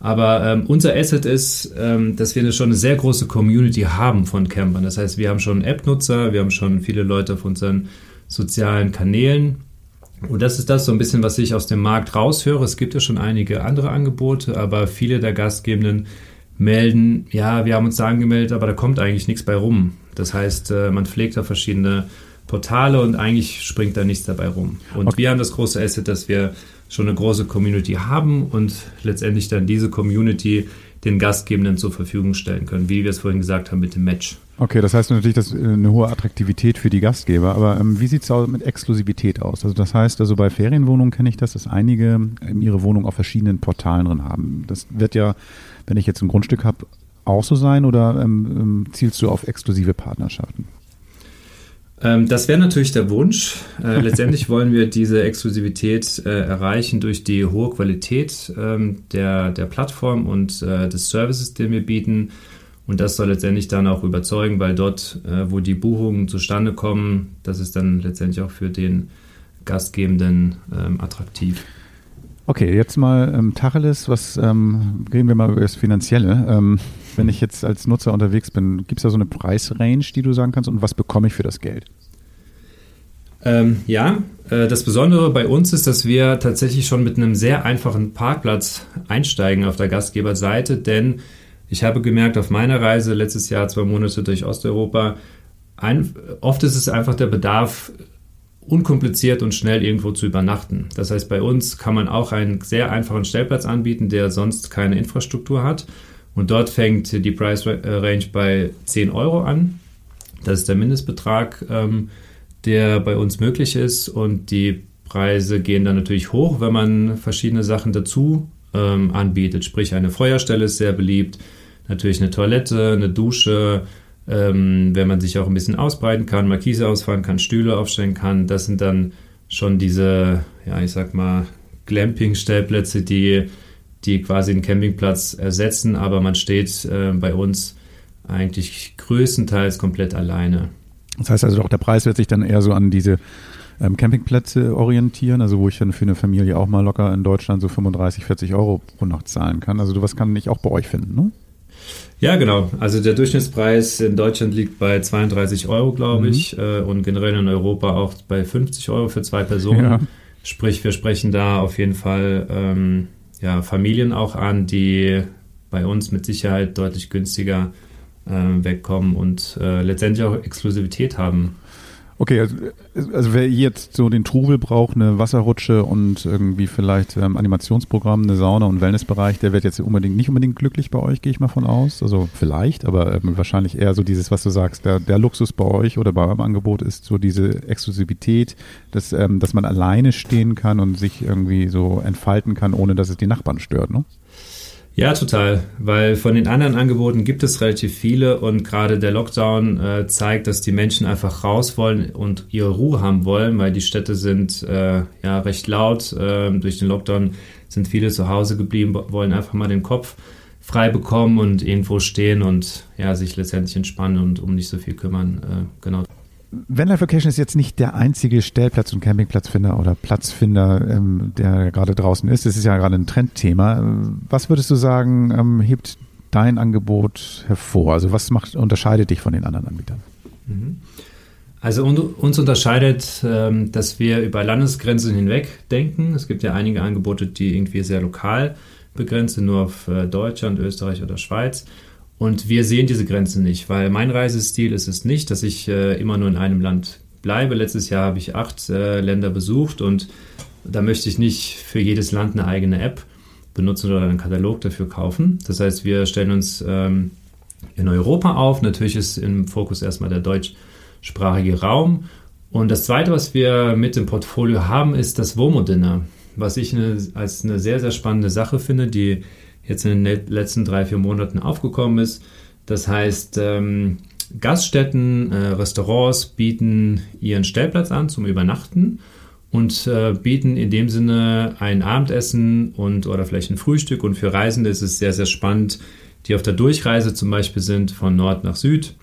Aber ähm, unser Asset ist, ähm, dass wir schon eine sehr große Community haben von Campern. Das heißt, wir haben schon App-Nutzer, wir haben schon viele Leute auf unseren sozialen Kanälen. Und das ist das so ein bisschen, was ich aus dem Markt raushöre. Es gibt ja schon einige andere Angebote, aber viele der Gastgebenden melden, ja, wir haben uns da angemeldet, aber da kommt eigentlich nichts bei rum. Das heißt, äh, man pflegt da verschiedene Portale und eigentlich springt da nichts dabei rum. Und okay. wir haben das große Asset, dass wir schon eine große Community haben und letztendlich dann diese Community den Gastgebenden zur Verfügung stellen können, wie wir es vorhin gesagt haben mit dem Match. Okay, das heißt natürlich, das ist eine hohe Attraktivität für die Gastgeber, aber ähm, wie sieht es mit Exklusivität aus? Also das heißt, also bei Ferienwohnungen kenne ich das, dass einige ähm, ihre Wohnung auf verschiedenen Portalen drin haben. Das wird ja wenn ich jetzt ein Grundstück habe, auch so sein oder ähm, ähm, zielst du auf exklusive Partnerschaften? Ähm, das wäre natürlich der Wunsch. Äh, letztendlich wollen wir diese Exklusivität äh, erreichen durch die hohe Qualität der, der Plattform und äh, des Services, den wir bieten. Und das soll letztendlich dann auch überzeugen, weil dort, äh, wo die Buchungen zustande kommen, das ist dann letztendlich auch für den Gastgebenden ähm, attraktiv. Okay, jetzt mal ähm, Tacheles, was ähm, reden wir mal über das Finanzielle. Ähm, wenn ich jetzt als Nutzer unterwegs bin, gibt es da so eine Preisrange, die du sagen kannst und was bekomme ich für das Geld? Ähm, ja, äh, das Besondere bei uns ist, dass wir tatsächlich schon mit einem sehr einfachen Parkplatz einsteigen auf der Gastgeberseite, denn ich habe gemerkt auf meiner Reise letztes Jahr zwei Monate durch Osteuropa, ein, oft ist es einfach der Bedarf, unkompliziert und schnell irgendwo zu übernachten. Das heißt, bei uns kann man auch einen sehr einfachen Stellplatz anbieten, der sonst keine Infrastruktur hat. Und dort fängt die Price Range bei 10 Euro an. Das ist der Mindestbetrag, ähm, der bei uns möglich ist. Und die Preise gehen dann natürlich hoch, wenn man verschiedene Sachen dazu ähm, anbietet. Sprich, eine Feuerstelle ist sehr beliebt, natürlich eine Toilette, eine Dusche, ähm, wenn man sich auch ein bisschen ausbreiten kann, Markise ausfahren kann, Stühle aufstellen kann. Das sind dann schon diese, ja, ich sag mal, Glamping-Stellplätze, die, die quasi einen Campingplatz ersetzen, aber man steht äh, bei uns eigentlich größtenteils komplett alleine. Das heißt also auch, der Preis wird sich dann eher so an diese ähm, Campingplätze orientieren, also wo ich dann für eine Familie auch mal locker in Deutschland so 35, 40 Euro pro Nacht zahlen kann. Also was kann ich auch bei euch finden, ne? Ja, genau. Also der Durchschnittspreis in Deutschland liegt bei 32 Euro, glaube mhm. ich, äh, und generell in Europa auch bei 50 Euro für zwei Personen. Ja. Sprich, wir sprechen da auf jeden Fall ähm, ja, Familien auch an, die bei uns mit Sicherheit deutlich günstiger äh, wegkommen und äh, letztendlich auch Exklusivität haben. Okay, also, also wer jetzt so den Trubel braucht, eine Wasserrutsche und irgendwie vielleicht ähm, Animationsprogramm, eine Sauna und Wellnessbereich, der wird jetzt unbedingt nicht unbedingt glücklich bei euch, gehe ich mal von aus. Also vielleicht, aber ähm, wahrscheinlich eher so dieses, was du sagst, der, der Luxus bei euch oder bei eurem Angebot ist so diese Exklusivität, dass, ähm, dass man alleine stehen kann und sich irgendwie so entfalten kann, ohne dass es die Nachbarn stört, ne? Ja, total, weil von den anderen Angeboten gibt es relativ viele und gerade der Lockdown äh, zeigt, dass die Menschen einfach raus wollen und ihre Ruhe haben wollen, weil die Städte sind äh, ja recht laut. Äh, durch den Lockdown sind viele zu Hause geblieben, wollen einfach mal den Kopf frei bekommen und irgendwo stehen und ja sich letztendlich entspannen und um nicht so viel kümmern. Äh, genau. Vanlife Vacation ist jetzt nicht der einzige Stellplatz- und Campingplatzfinder oder Platzfinder, ähm, der gerade draußen ist. Es ist ja gerade ein Trendthema. Was würdest du sagen, ähm, hebt dein Angebot hervor? Also was macht, unterscheidet dich von den anderen Anbietern? Mhm. Also uns unterscheidet, ähm, dass wir über Landesgrenzen hinweg denken. Es gibt ja einige Angebote, die irgendwie sehr lokal begrenzt sind, nur auf äh, Deutschland, Österreich oder Schweiz. Und wir sehen diese Grenzen nicht, weil mein Reisestil ist es nicht, dass ich äh, immer nur in einem Land bleibe. Letztes Jahr habe ich acht äh, Länder besucht und da möchte ich nicht für jedes Land eine eigene App benutzen oder einen Katalog dafür kaufen. Das heißt, wir stellen uns ähm, in Europa auf. Natürlich ist im Fokus erstmal der deutschsprachige Raum. Und das Zweite, was wir mit dem Portfolio haben, ist das WOMO-Dinner, was ich eine, als eine sehr, sehr spannende Sache finde, die jetzt in den letzten drei, vier Monaten aufgekommen ist. Das heißt, ähm, Gaststätten, äh, Restaurants bieten ihren Stellplatz an zum Übernachten und äh, bieten in dem Sinne ein Abendessen und oder vielleicht ein Frühstück. Und für Reisende ist es sehr, sehr spannend, die auf der Durchreise zum Beispiel sind von Nord nach Süd.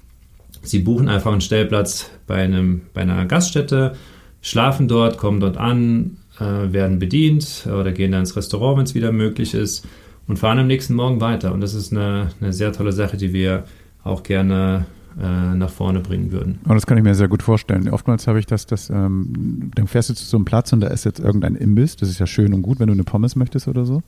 Sie buchen einfach einen Stellplatz bei, einem, bei einer Gaststätte, schlafen dort, kommen dort an, äh, werden bedient oder gehen dann ins Restaurant, wenn es wieder möglich ist und fahren am nächsten Morgen weiter. Und das ist eine, eine sehr tolle Sache, die wir auch gerne äh, nach vorne bringen würden. Und das kann ich mir sehr gut vorstellen. Oftmals habe ich das, dass ähm, dann fährst du zu so einem Platz und da ist jetzt irgendein Imbiss. Das ist ja schön und gut, wenn du eine Pommes möchtest oder so.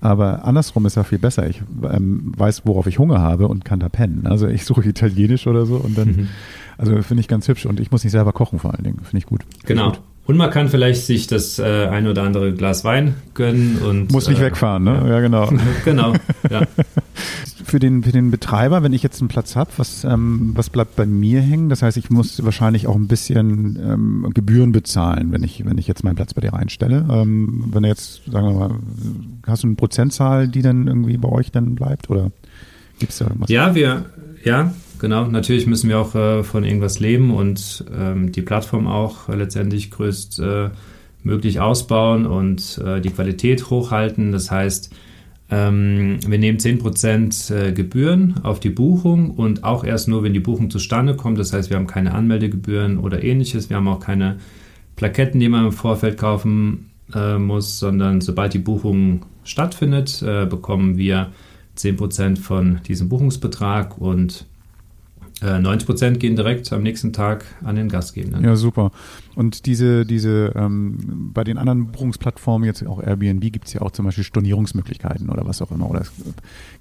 Aber andersrum ist ja viel besser. Ich ähm, weiß, worauf ich Hunger habe und kann da pennen. Also ich suche Italienisch oder so und dann, mhm. also finde ich ganz hübsch und ich muss nicht selber kochen vor allen Dingen. Finde ich gut. Find genau. Ich gut. Und man kann vielleicht sich das äh, ein oder andere Glas Wein gönnen und. Muss nicht äh, wegfahren, ne? Ja, ja genau. genau, ja. Für den, für den Betreiber, wenn ich jetzt einen Platz habe, was, ähm, was bleibt bei mir hängen? Das heißt, ich muss wahrscheinlich auch ein bisschen ähm, Gebühren bezahlen, wenn ich, wenn ich jetzt meinen Platz bei dir reinstelle. Ähm, wenn du jetzt, sagen wir mal, hast du eine Prozentzahl, die dann irgendwie bei euch dann bleibt? Oder gibt's da irgendwas? Ja, wir, ja, genau. Natürlich müssen wir auch äh, von irgendwas leben und ähm, die Plattform auch äh, letztendlich größtmöglich äh, ausbauen und äh, die Qualität hochhalten. Das heißt, ähm, wir nehmen 10% äh, Gebühren auf die Buchung und auch erst nur, wenn die Buchung zustande kommt. Das heißt, wir haben keine Anmeldegebühren oder ähnliches. Wir haben auch keine Plaketten, die man im Vorfeld kaufen äh, muss, sondern sobald die Buchung stattfindet, bekommen wir 10% von diesem Buchungsbetrag und 90 äh, Prozent gehen direkt am nächsten Tag an den Gastgebenden. Ja, super. Und diese, diese, ähm, bei den anderen Buchungsplattformen, jetzt auch Airbnb, gibt es ja auch zum Beispiel Stornierungsmöglichkeiten oder was auch immer. Oder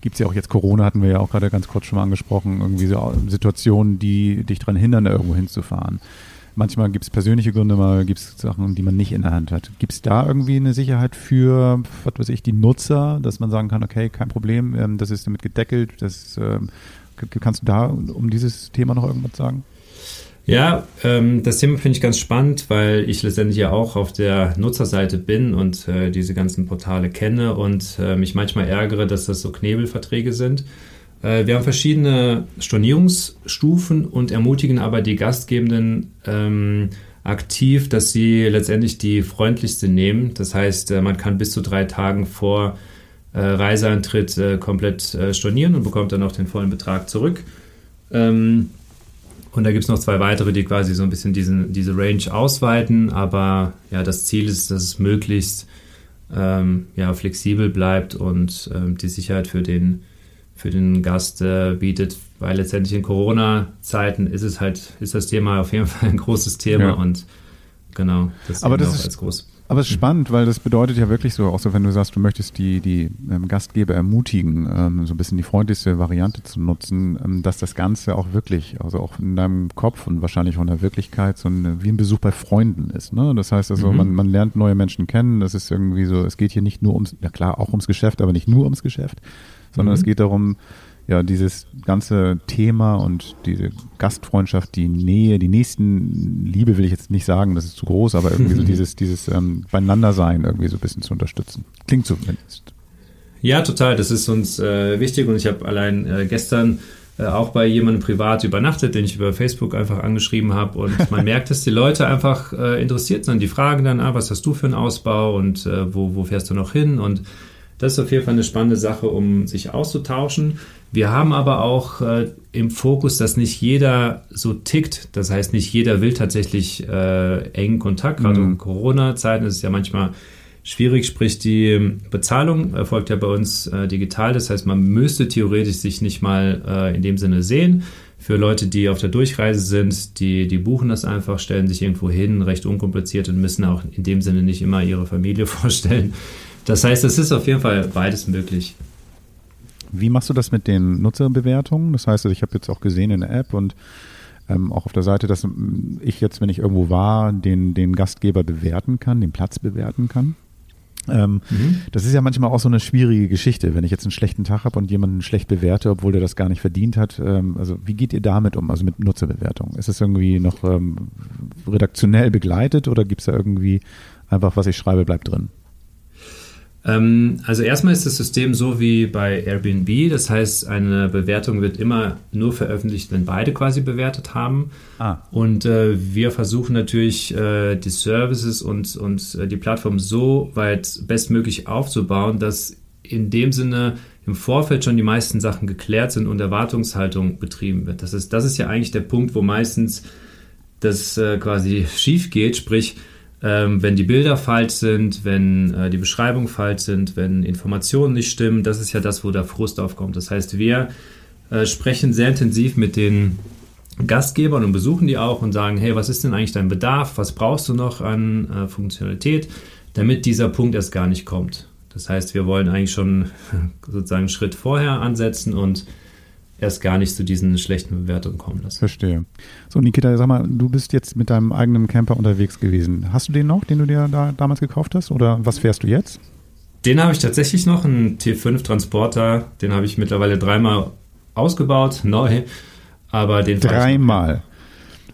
gibt es ja auch jetzt Corona, hatten wir ja auch gerade ganz kurz schon mal angesprochen, irgendwie so Situationen, die dich daran hindern, da irgendwo hinzufahren. Manchmal gibt es persönliche Gründe, mal gibt es Sachen, die man nicht in der Hand hat. Gibt es da irgendwie eine Sicherheit für, was weiß ich, die Nutzer, dass man sagen kann, okay, kein Problem, ähm, das ist damit gedeckelt, das ähm, Kannst du da um dieses Thema noch irgendwas sagen? Ja, ähm, das Thema finde ich ganz spannend, weil ich letztendlich ja auch auf der Nutzerseite bin und äh, diese ganzen Portale kenne und äh, mich manchmal ärgere, dass das so Knebelverträge sind. Äh, wir haben verschiedene Stornierungsstufen und ermutigen aber die Gastgebenden ähm, aktiv, dass sie letztendlich die freundlichste nehmen. Das heißt, äh, man kann bis zu drei Tagen vor äh, Reiseantritt äh, komplett äh, stornieren und bekommt dann auch den vollen Betrag zurück. Ähm, und da gibt es noch zwei weitere, die quasi so ein bisschen diesen, diese Range ausweiten. Aber ja, das Ziel ist, dass es möglichst ähm, ja, flexibel bleibt und ähm, die Sicherheit für den, für den Gast äh, bietet. Weil letztendlich in Corona-Zeiten ist es halt, ist das Thema auf jeden Fall ein großes Thema ja. und genau, das Aber das ist, als groß. Aber es ist spannend, weil das bedeutet ja wirklich so, auch so wenn du sagst, du möchtest die, die ähm, Gastgeber ermutigen, ähm, so ein bisschen die freundlichste Variante zu nutzen, ähm, dass das Ganze auch wirklich, also auch in deinem Kopf und wahrscheinlich auch in der Wirklichkeit so ein, wie ein Besuch bei Freunden ist. Ne? Das heißt also, Mhm. man, man lernt neue Menschen kennen. Das ist irgendwie so, es geht hier nicht nur ums, ja klar, auch ums Geschäft, aber nicht nur ums Geschäft, sondern Mhm. es geht darum, ja, dieses ganze Thema und diese Gastfreundschaft, die Nähe, die nächsten Liebe will ich jetzt nicht sagen, das ist zu groß, aber irgendwie so dieses, dieses ähm, Beieinander-Sein irgendwie so ein bisschen zu unterstützen. Klingt zumindest. Ja, total. Das ist uns äh, wichtig und ich habe allein äh, gestern äh, auch bei jemandem privat übernachtet, den ich über Facebook einfach angeschrieben habe und man merkt, dass die Leute einfach äh, interessiert sind. Die fragen dann, ah, was hast du für einen Ausbau und äh, wo, wo fährst du noch hin? Und das ist auf jeden Fall eine spannende Sache, um sich auszutauschen. Wir haben aber auch äh, im Fokus, dass nicht jeder so tickt. Das heißt, nicht jeder will tatsächlich äh, engen Kontakt. Gerade Mhm. in Corona-Zeiten ist es ja manchmal schwierig, sprich die Bezahlung erfolgt ja bei uns äh, digital. Das heißt, man müsste theoretisch sich nicht mal äh, in dem Sinne sehen. Für Leute, die auf der Durchreise sind, die, die buchen das einfach, stellen sich irgendwo hin, recht unkompliziert und müssen auch in dem Sinne nicht immer ihre Familie vorstellen. Das heißt, es ist auf jeden Fall beides möglich. Wie machst du das mit den Nutzerbewertungen? Das heißt, ich habe jetzt auch gesehen in der App und ähm, auch auf der Seite, dass ähm, ich jetzt, wenn ich irgendwo war, den, den Gastgeber bewerten kann, den Platz bewerten kann. Ähm, Das ist ja manchmal auch so eine schwierige Geschichte, wenn ich jetzt einen schlechten Tag habe und jemanden schlecht bewerte, obwohl der das gar nicht verdient hat. Ähm, also wie geht ihr damit um, also mit Nutzerbewertung? Ist es irgendwie noch ähm, redaktionell begleitet oder gibt es da irgendwie einfach, was ich schreibe, bleibt drin? Ähm, also erstmal ist das System so wie bei Airbnb. Das heißt, eine Bewertung wird immer nur veröffentlicht, wenn beide quasi bewertet haben. Ah. Und äh, wir versuchen natürlich äh, die Services und, und äh, die Plattform so weit bestmöglich aufzubauen, dass in dem Sinne im Vorfeld schon die meisten Sachen geklärt sind und Erwartungshaltung betrieben wird. Das ist, das ist ja eigentlich der Punkt, wo meistens das äh, quasi schief geht, sprich, ähm, wenn die Bilder falsch sind, wenn äh, die Beschreibungen falsch sind, wenn Informationen nicht stimmen, das ist ja das, wo der Frust aufkommt. Das heißt, wir äh, sprechen sehr intensiv mit den Gastgebern und besuchen die auch und sagen, hey, was ist denn eigentlich dein Bedarf? Was brauchst du noch an äh, Funktionalität, damit dieser Punkt erst gar nicht kommt? Das heißt, wir wollen eigentlich schon sozusagen einen Schritt vorher ansetzen und erst gar nicht zu diesen schlechten Bewertungen kommen lassen. Verstehe. So, Nikita, sag mal, du bist jetzt mit deinem eigenen Camper unterwegs gewesen. Hast du den noch, den du dir da damals gekauft hast? Oder was fährst du jetzt? Den habe ich tatsächlich noch, einen T5 Transporter. Den habe ich mittlerweile dreimal ausgebaut, neu. Aber den Dreimal.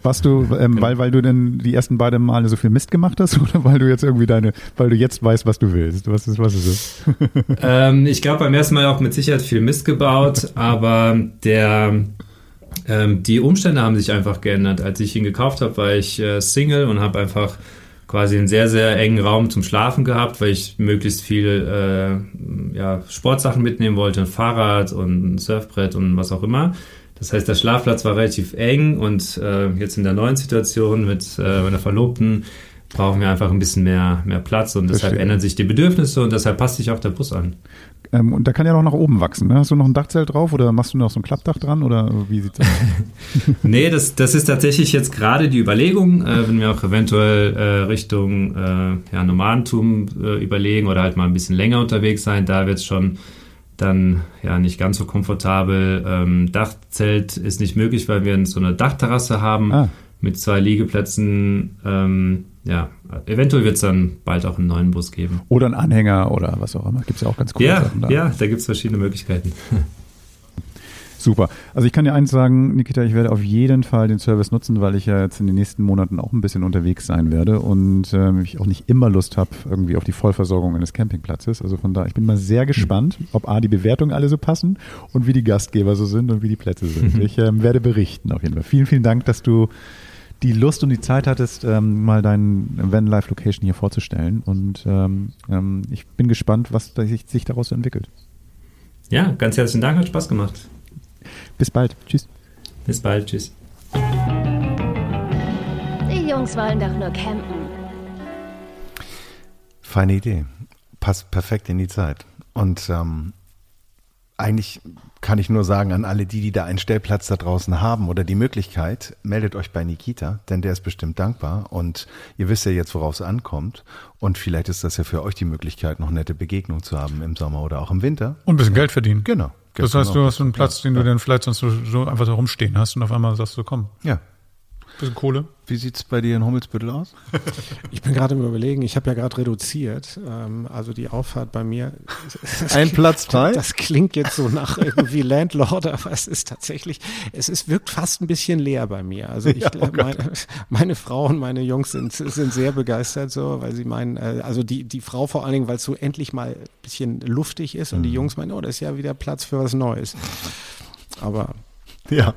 Warst du, ähm, Genau. weil, weil du denn die ersten beiden Male so viel Mist gemacht hast oder weil du jetzt irgendwie deine, weil du jetzt weißt, was du willst? Was ist, was ist es? Ähm, ich glaube, beim ersten Mal auch mit Sicherheit viel Mist gebaut, aber der, ähm, die Umstände haben sich einfach geändert. Als ich ihn gekauft habe, war ich äh, Single und habe einfach quasi einen sehr, sehr engen Raum zum Schlafen gehabt, weil ich möglichst viel äh, ja, Sportsachen mitnehmen wollte, ein Fahrrad und ein Surfbrett und was auch immer. Das heißt, der Schlafplatz war relativ eng und äh, jetzt in der neuen Situation mit äh, meiner Verlobten brauchen wir einfach ein bisschen mehr, mehr Platz und deshalb Verstehe. ändern sich die Bedürfnisse und deshalb passt sich auch der Bus an. Ähm, und da kann ja noch nach oben wachsen. Ne? Hast du noch ein Dachzelt drauf oder machst du noch so ein Klappdach dran oder wie sieht's aus? Nee, das, das ist tatsächlich jetzt gerade die Überlegung, äh, wenn wir auch eventuell äh, Richtung äh, ja, Nomadentum äh, überlegen oder halt mal ein bisschen länger unterwegs sein, da wird es schon dann ja nicht ganz so komfortabel. Ähm, Dachzelt ist nicht möglich, weil wir so eine Dachterrasse haben Ah. mit zwei Liegeplätzen. Ähm, ja, eventuell wird es dann bald auch einen neuen Bus geben. Oder ein Anhänger oder was auch immer. Gibt's ja auch ganz coole Ja, Sachen da. ja, da gibt es verschiedene Möglichkeiten. Super. Also ich kann dir eins sagen, Nikita, ich werde auf jeden Fall den Service nutzen, weil ich ja jetzt in den nächsten Monaten auch ein bisschen unterwegs sein werde und ähm, ich auch nicht immer Lust habe irgendwie auf die Vollversorgung eines Campingplatzes. Also von da, ich bin mal sehr gespannt, ob A, die Bewertungen alle so passen und wie die Gastgeber so sind und wie die Plätze sind. Ich ähm, werde berichten auf jeden Fall. Vielen, vielen Dank, dass du die Lust und die Zeit hattest, ähm, mal deinen Van Life Location hier vorzustellen und ähm, ähm, ich bin gespannt, was sich, sich daraus entwickelt. Ja, ganz herzlichen Dank, hat Spaß gemacht. Bis bald. Tschüss. Bis bald, tschüss. Die Jungs wollen doch nur campen. Feine Idee. Passt perfekt in die Zeit. Und ähm, eigentlich kann ich nur sagen an alle die, die da einen Stellplatz da draußen haben oder die Möglichkeit, meldet euch bei Nikita, denn der ist bestimmt dankbar und ihr wisst ja jetzt, worauf es ankommt und vielleicht ist das ja für euch die Möglichkeit, noch nette Begegnungen zu haben im Sommer oder auch im Winter. Und ein bisschen Geld verdienen. Genau. Das heißt, du hast einen Platz, den du dann vielleicht sonst so, einfach so rumstehen hast und auf einmal sagst du, komm, Ja. Bisschen Kohle. Wie sieht's bei dir in Hummelsbüttel aus? Ich bin gerade im Überlegen, ich habe ja gerade reduziert. Ähm, also die Auffahrt bei mir. das Ein klingt- Platz frei? Das klingt jetzt so nach irgendwie Landlord, aber es ist tatsächlich, es ist, wirkt fast ein bisschen leer bei mir. Also ich, Ja, oh äh, meine, meine Frau und meine Jungs sind, sind sehr begeistert so, weil sie meinen, äh, also die, die Frau vor allen Dingen, weil es so endlich mal ein bisschen luftig ist Mhm. und die Jungs meinen, oh, das ist ja wieder Platz für was Neues. Aber, Ja.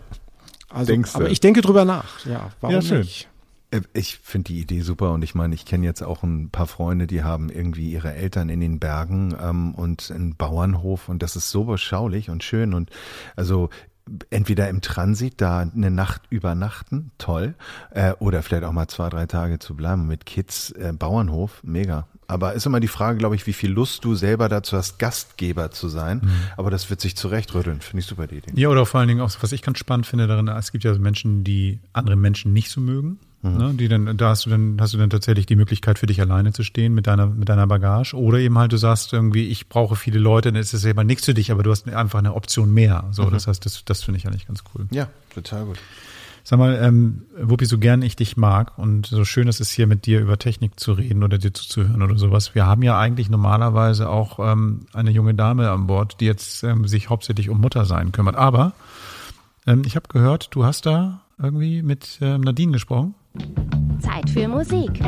Also, Denkst du? aber ich denke drüber nach. Ja, warum Ja, schön. nicht? Äh, Ich finde die Idee super und ich meine, ich kenne jetzt auch ein paar Freunde, die haben irgendwie ihre Eltern in den Bergen ähm, und einen Bauernhof und das ist so beschaulich und schön und also entweder im Transit da eine Nacht übernachten, toll, äh, oder vielleicht auch mal zwei, drei Tage zu bleiben mit Kids, äh, Bauernhof, mega. Aber ist immer die Frage, glaube ich, wie viel Lust du selber dazu hast, Gastgeber zu sein. Aber das wird sich zurechtrütteln. Finde ich super die Idee. Ja, oder vor allen Dingen auch, was ich ganz spannend finde darin, es gibt ja Menschen, die andere Menschen nicht so mögen. Ne, die dann, da hast du dann, hast du dann tatsächlich die Möglichkeit für dich alleine zu stehen mit deiner, mit deiner Bagage. Oder eben halt, du sagst irgendwie, ich brauche viele Leute, dann ist es selber nichts für dich, aber du hast einfach eine Option mehr. So, das heißt, das, das finde ich eigentlich ganz cool. Ja, total gut. Sag mal, ähm, Wuppi, so gern ich dich mag und so schön es ist hier mit dir über Technik zu reden oder dir zuzuhören oder sowas. Wir haben ja eigentlich normalerweise auch ähm, eine junge Dame an Bord, die jetzt ähm, sich hauptsächlich um Muttersein kümmert. Aber ähm, ich habe gehört, du hast da irgendwie mit ähm, Nadine gesprochen. Zeit für Musik.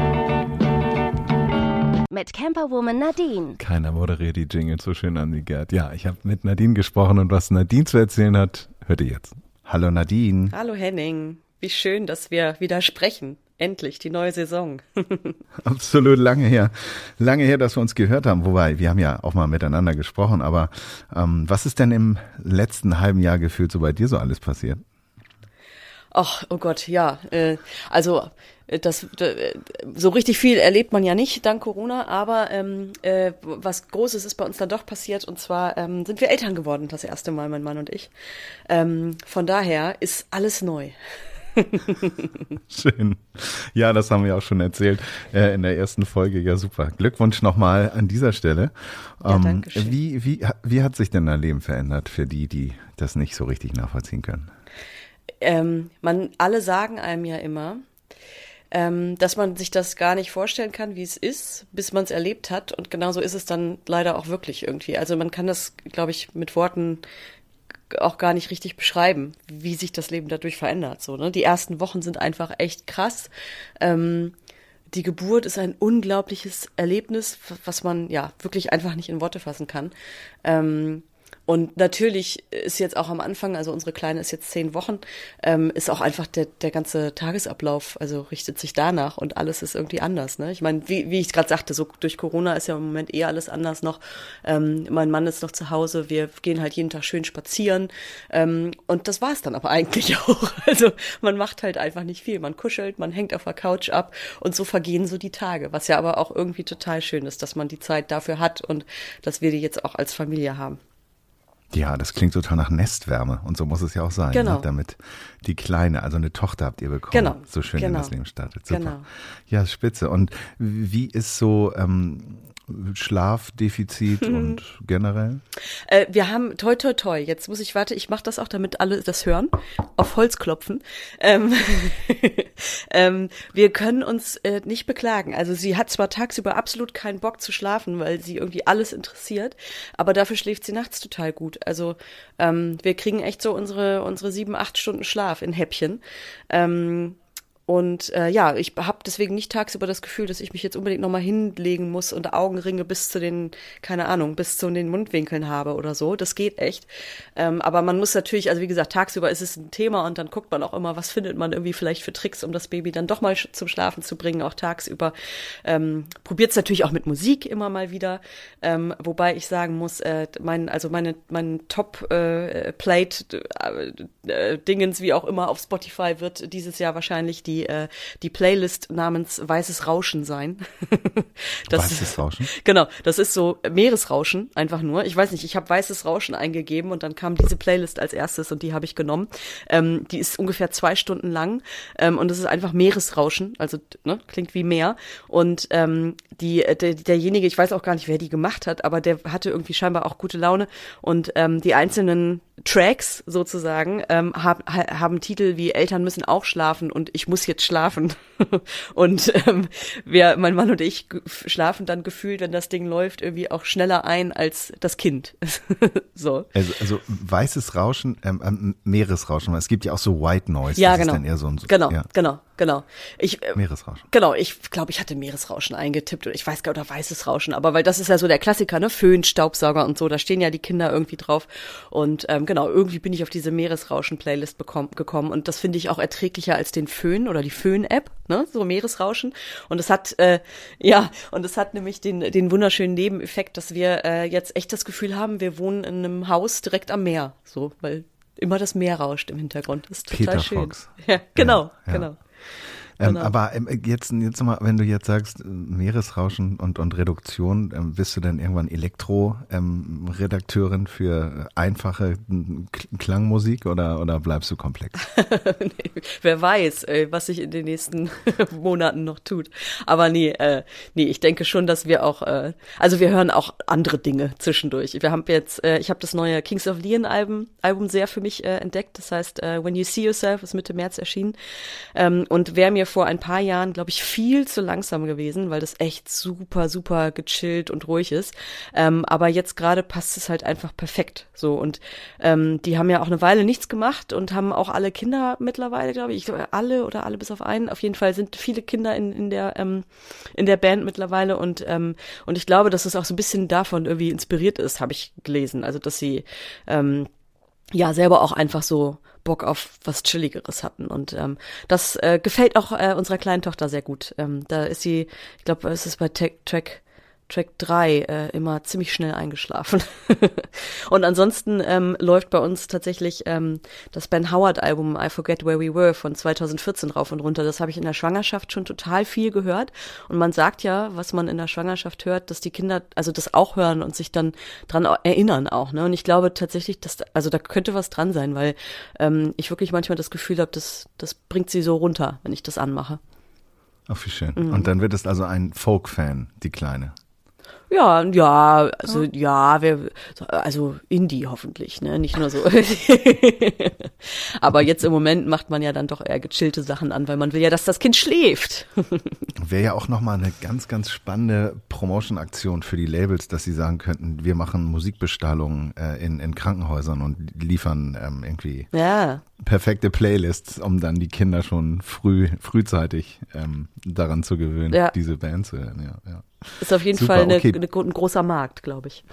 Mit Camperwoman Nadine. Keiner moderiert die Jingle so schön an wie Gerd. Ja, ich habe mit Nadine gesprochen und was Nadine zu erzählen hat, hört ihr jetzt. Hallo Nadine. Hallo Henning, wie schön, dass wir wieder sprechen. Endlich die neue Saison. Absolut lange her. Lange her, dass wir uns gehört haben. Wobei, wir haben ja auch mal miteinander gesprochen. Aber ähm, was ist denn im letzten halben Jahr gefühlt so bei dir so alles passiert? Ach, oh Gott, ja. Äh, also äh, das äh, so richtig viel erlebt man ja nicht dank Corona, aber ähm, äh, was Großes ist bei uns dann doch passiert und zwar ähm, sind wir Eltern geworden das erste Mal, mein Mann und ich. Ähm, von daher ist alles neu. Schön. Ja, das haben wir auch schon erzählt äh, in der ersten Folge. Ja, super. Glückwunsch nochmal an dieser Stelle. Ja, danke schön. Wie, wie, wie hat sich denn dein Leben verändert für die, die das nicht so richtig nachvollziehen können? Ähm, man, alle sagen einem ja immer, ähm, dass man sich das gar nicht vorstellen kann, wie es ist, bis man es erlebt hat. Und genauso ist es dann leider auch wirklich irgendwie. Also man kann das, glaube ich, mit Worten auch gar nicht richtig beschreiben, wie sich das Leben dadurch verändert. So, ne? Die ersten Wochen sind einfach echt krass. Ähm, die Geburt ist ein unglaubliches Erlebnis, was man ja wirklich einfach nicht in Worte fassen kann. Ähm, und natürlich ist jetzt auch am Anfang, also unsere Kleine ist jetzt zehn Wochen, ähm, ist auch einfach der, der ganze Tagesablauf, also richtet sich danach und alles ist irgendwie anders. Ne? Ich meine, wie, wie ich gerade sagte, so durch Corona ist ja im Moment eh alles anders noch. Ähm, mein Mann ist noch zu Hause, wir gehen halt jeden Tag schön spazieren ähm, und das war's dann aber eigentlich auch. Also man macht halt einfach nicht viel. Man kuschelt, man hängt auf der Couch ab und so vergehen so die Tage, was ja aber auch irgendwie total schön ist, dass man die Zeit dafür hat und dass wir die jetzt auch als Familie haben. Ja, das klingt total nach Nestwärme und so muss es ja auch sein, Genau. ne? damit die Kleine, also eine Tochter habt ihr bekommen, Genau, so schön in genau. das Leben startet. Super. Genau. Ja, spitze. Und wie ist so ähm, Schlafdefizit und generell? Äh, wir haben toi toi toi. Jetzt muss ich warte, ich mache das auch, damit alle das hören. Auf Holz klopfen. Ähm, ähm, wir können uns äh, nicht beklagen. Also sie hat zwar tagsüber absolut keinen Bock zu schlafen, weil sie irgendwie alles interessiert, aber dafür schläft sie nachts total gut. Also ähm, wir kriegen echt so unsere unsere sieben acht Stunden Schlaf in Häppchen. Ähm, und äh, ja, ich habe deswegen nicht tagsüber das Gefühl, dass ich mich jetzt unbedingt nochmal hinlegen muss und Augenringe bis zu den, keine Ahnung, bis zu den Mundwinkeln habe oder so. Das geht echt. Ähm, aber man muss natürlich, also wie gesagt, tagsüber ist es ein Thema und dann guckt man auch immer, was findet man irgendwie vielleicht für Tricks, um das Baby dann doch mal sch- zum Schlafen zu bringen, auch tagsüber. Ähm, Probiert es natürlich auch mit Musik immer mal wieder. Ähm, wobei ich sagen muss, äh, mein, also meine, mein Top äh, äh, äh, wie auch immer, auf Spotify wird dieses Jahr wahrscheinlich die die, äh, die Playlist namens Weißes Rauschen sein. das, Weißes Rauschen? Genau, das ist so Meeresrauschen, einfach nur. Ich weiß nicht, ich habe Weißes Rauschen eingegeben und dann kam diese Playlist als erstes und die habe ich genommen. Ähm, die ist ungefähr zwei Stunden lang ähm, und es ist einfach Meeresrauschen, also ne, klingt wie Meer. Und ähm, die, äh, der, derjenige, ich weiß auch gar nicht, wer die gemacht hat, aber der hatte irgendwie scheinbar auch gute Laune und ähm, die einzelnen Tracks sozusagen ähm, hab, ha, haben Titel wie Eltern müssen auch schlafen und ich muss jetzt schlafen. und ähm, wir, mein Mann und ich schlafen dann gefühlt, wenn das Ding läuft, irgendwie auch schneller ein als das Kind. so. Also, also weißes Rauschen, ähm, ähm, Meeresrauschen, weil es gibt ja auch so White Noise. Ja, das genau. Ist dann eher so ein, so, genau, ja, genau, genau. Ich, äh, Meeresrauschen. Genau, ich glaube, ich hatte Meeresrauschen eingetippt oder ich weiß gar nicht, oder weißes Rauschen, aber weil das ist ja so der Klassiker, ne? Föhn, Staubsauger und so, da stehen ja die Kinder irgendwie drauf. Und ähm, genau, irgendwie bin ich auf diese Meeresrauschen-Playlist gekommen und das finde ich auch erträglicher als den Föhn oder die Föhn-App, ne? So Meeresrauschen. Und es hat, äh, ja, und es hat nämlich den, den wunderschönen Nebeneffekt, dass wir äh, jetzt echt das Gefühl haben, wir wohnen in einem Haus direkt am Meer. So, weil immer das Meer rauscht im Hintergrund. Das ist total Peter schön. Fox. Ja, genau, Ja, ja. genau. Ähm, Genau. aber ähm, jetzt, jetzt mal, wenn du jetzt sagst, äh, Meeresrauschen und, und Reduktion, ähm, bist du denn irgendwann Elektro-Redakteurin für einfache ähm, K- Klangmusik oder, oder bleibst du komplex? Wer weiß, äh, was sich in den nächsten Monaten noch tut. Aber nee, äh, nee, ich denke schon, dass wir auch, äh, also wir hören auch andere Dinge zwischendurch. Wir haben jetzt, äh, ich habe das neue Kings of Leon Album, Album sehr für mich äh, entdeckt. Das heißt, äh, When You See Yourself ist Mitte März erschienen ähm, und wäre mir vor ein paar Jahren, glaube ich, viel zu langsam gewesen, weil das echt super, super gechillt und ruhig ist. Ähm, aber jetzt gerade passt es halt einfach perfekt. So und ähm, die haben ja auch eine Weile nichts gemacht und haben auch alle Kinder mittlerweile, glaube ich, alle oder alle bis auf einen. Auf jeden Fall sind viele Kinder in, in der ähm, in der Band mittlerweile und ähm, und ich glaube, dass es auch so ein bisschen davon irgendwie inspiriert ist, habe ich gelesen. Also dass sie ähm, ja selber auch einfach so Bock auf was Chilligeres hatten. Und ähm, das äh, gefällt auch äh, unserer kleinen Tochter sehr gut. Ähm, da ist sie, ich glaube, es ist bei Tech, Track Track 3 äh, immer ziemlich schnell eingeschlafen. und ansonsten ähm, läuft bei uns tatsächlich ähm, das Ben Howard Album I Forget Where We Were von 2014 rauf und runter. Das habe ich in der Schwangerschaft schon total viel gehört. Und man sagt ja, was man in der Schwangerschaft hört, dass die Kinder also das auch hören und sich dann dran erinnern auch. Ne? Und ich glaube tatsächlich, dass da- also da könnte was dran sein, weil ähm, ich wirklich manchmal das Gefühl habe, das, das bringt sie so runter, wenn ich das anmache. Ach, wie schön. Mhm. Und dann wird es also ein Folk-Fan, die Kleine. Ja, ja, also ja, wir, also Indie hoffentlich, ne, nicht nur so. Aber jetzt im Moment macht man ja dann doch eher gechillte Sachen an, weil man will ja, dass das Kind schläft. Wäre ja auch nochmal eine ganz, ganz spannende Promotion-Aktion für die Labels, dass sie sagen könnten, wir machen Musikbestallungen äh, in, in Krankenhäusern und liefern ähm, irgendwie Ja, perfekte Playlists, um dann die Kinder schon früh, frühzeitig ähm, daran zu gewöhnen, Ja. diese Band zu hören. Ja, ja. Ist auf jeden Super, Fall eine, okay. eine, ein großer Markt, glaube ich.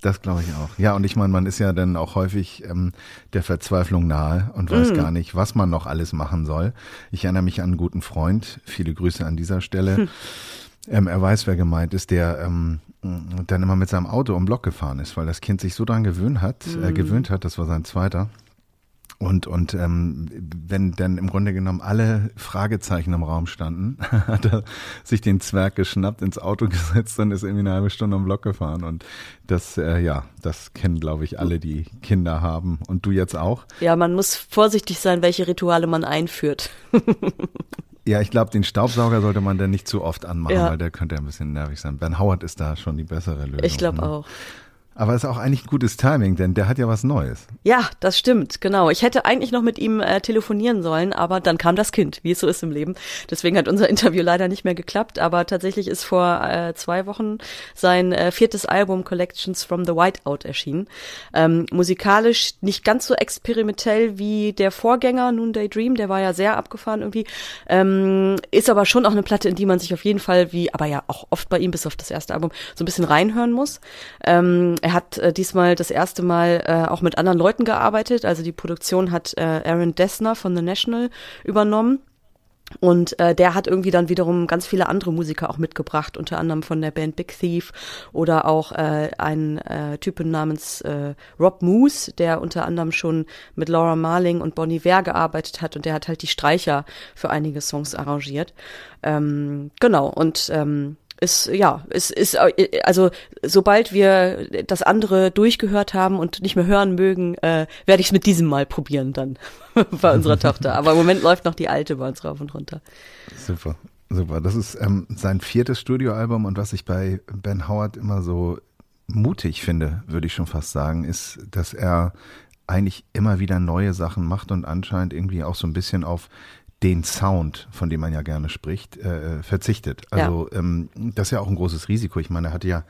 Das glaube ich auch. Ja, und ich meine, man ist ja dann auch häufig ähm, der Verzweiflung nahe und weiß Mm. gar nicht, was man noch alles machen soll. Ich erinnere mich an einen guten Freund, viele Grüße an dieser Stelle. Hm. Ähm, er weiß, wer gemeint ist, der ähm, dann immer mit seinem Auto um Block gefahren ist, weil das Kind sich so dran gewöhnt hat, äh, Mm. gewöhnt hat, das war sein zweiter. Und, und ähm, wenn dann im Grunde genommen alle Fragezeichen im Raum standen, hat er sich den Zwerg geschnappt, ins Auto gesetzt und ist irgendwie eine halbe Stunde am Block gefahren. Und das, äh, ja, das kennen, glaube ich, alle, die Kinder haben. Und du jetzt auch. Ja, man muss vorsichtig sein, welche Rituale man einführt. Ja, ich glaube, den Staubsauger sollte man dann nicht zu oft anmachen, Ja. weil der könnte ein bisschen nervig sein. Ben Howard ist da schon die bessere Lösung. Ich glaube ne? auch. Aber ist auch eigentlich ein gutes Timing, denn der hat ja was Neues. Ja, das stimmt, genau. Ich hätte eigentlich noch mit ihm äh, telefonieren sollen, aber dann kam das Kind, wie es so ist im Leben. Deswegen hat unser Interview leider nicht mehr geklappt, aber tatsächlich ist vor äh, zwei Wochen sein äh, viertes Album Collections from the Whiteout erschienen. Ähm, musikalisch nicht ganz so experimentell wie der Vorgänger Noonday Dream, der war ja sehr abgefahren irgendwie, ähm, ist aber schon auch eine Platte, in die man sich auf jeden Fall, wie aber ja auch oft bei ihm, bis auf das erste Album, so ein bisschen reinhören muss. Ähm, er hat äh, diesmal das erste Mal äh, auch mit anderen Leuten gearbeitet. Also die Produktion hat äh, Aaron Dessner von The National übernommen. Und äh, der hat irgendwie dann wiederum ganz viele andere Musiker auch mitgebracht, unter anderem von der Band Big Thief oder auch äh, einen äh, Typen namens äh, Rob Moose, der unter anderem schon mit Laura Marling und Bonnie Ware gearbeitet hat und der hat halt die Streicher für einige Songs arrangiert. Ähm, genau, und ähm, ist ja, es ist äh, also sobald wir das andere durchgehört haben und nicht mehr hören mögen, äh, werde ich es mit diesem mal probieren dann bei unserer Tochter. Aber im Moment läuft noch die alte bei uns rauf und runter. Super, super. Das ist ähm, sein viertes Studioalbum und was ich bei Ben Howard immer so mutig finde, würde ich schon fast sagen, ist, dass er eigentlich immer wieder neue Sachen macht und anscheinend irgendwie auch so ein bisschen auf den Sound, von dem man ja gerne spricht, äh, verzichtet. Also ja. ähm, das ist ja auch ein großes Risiko. Ich meine, er hatte ja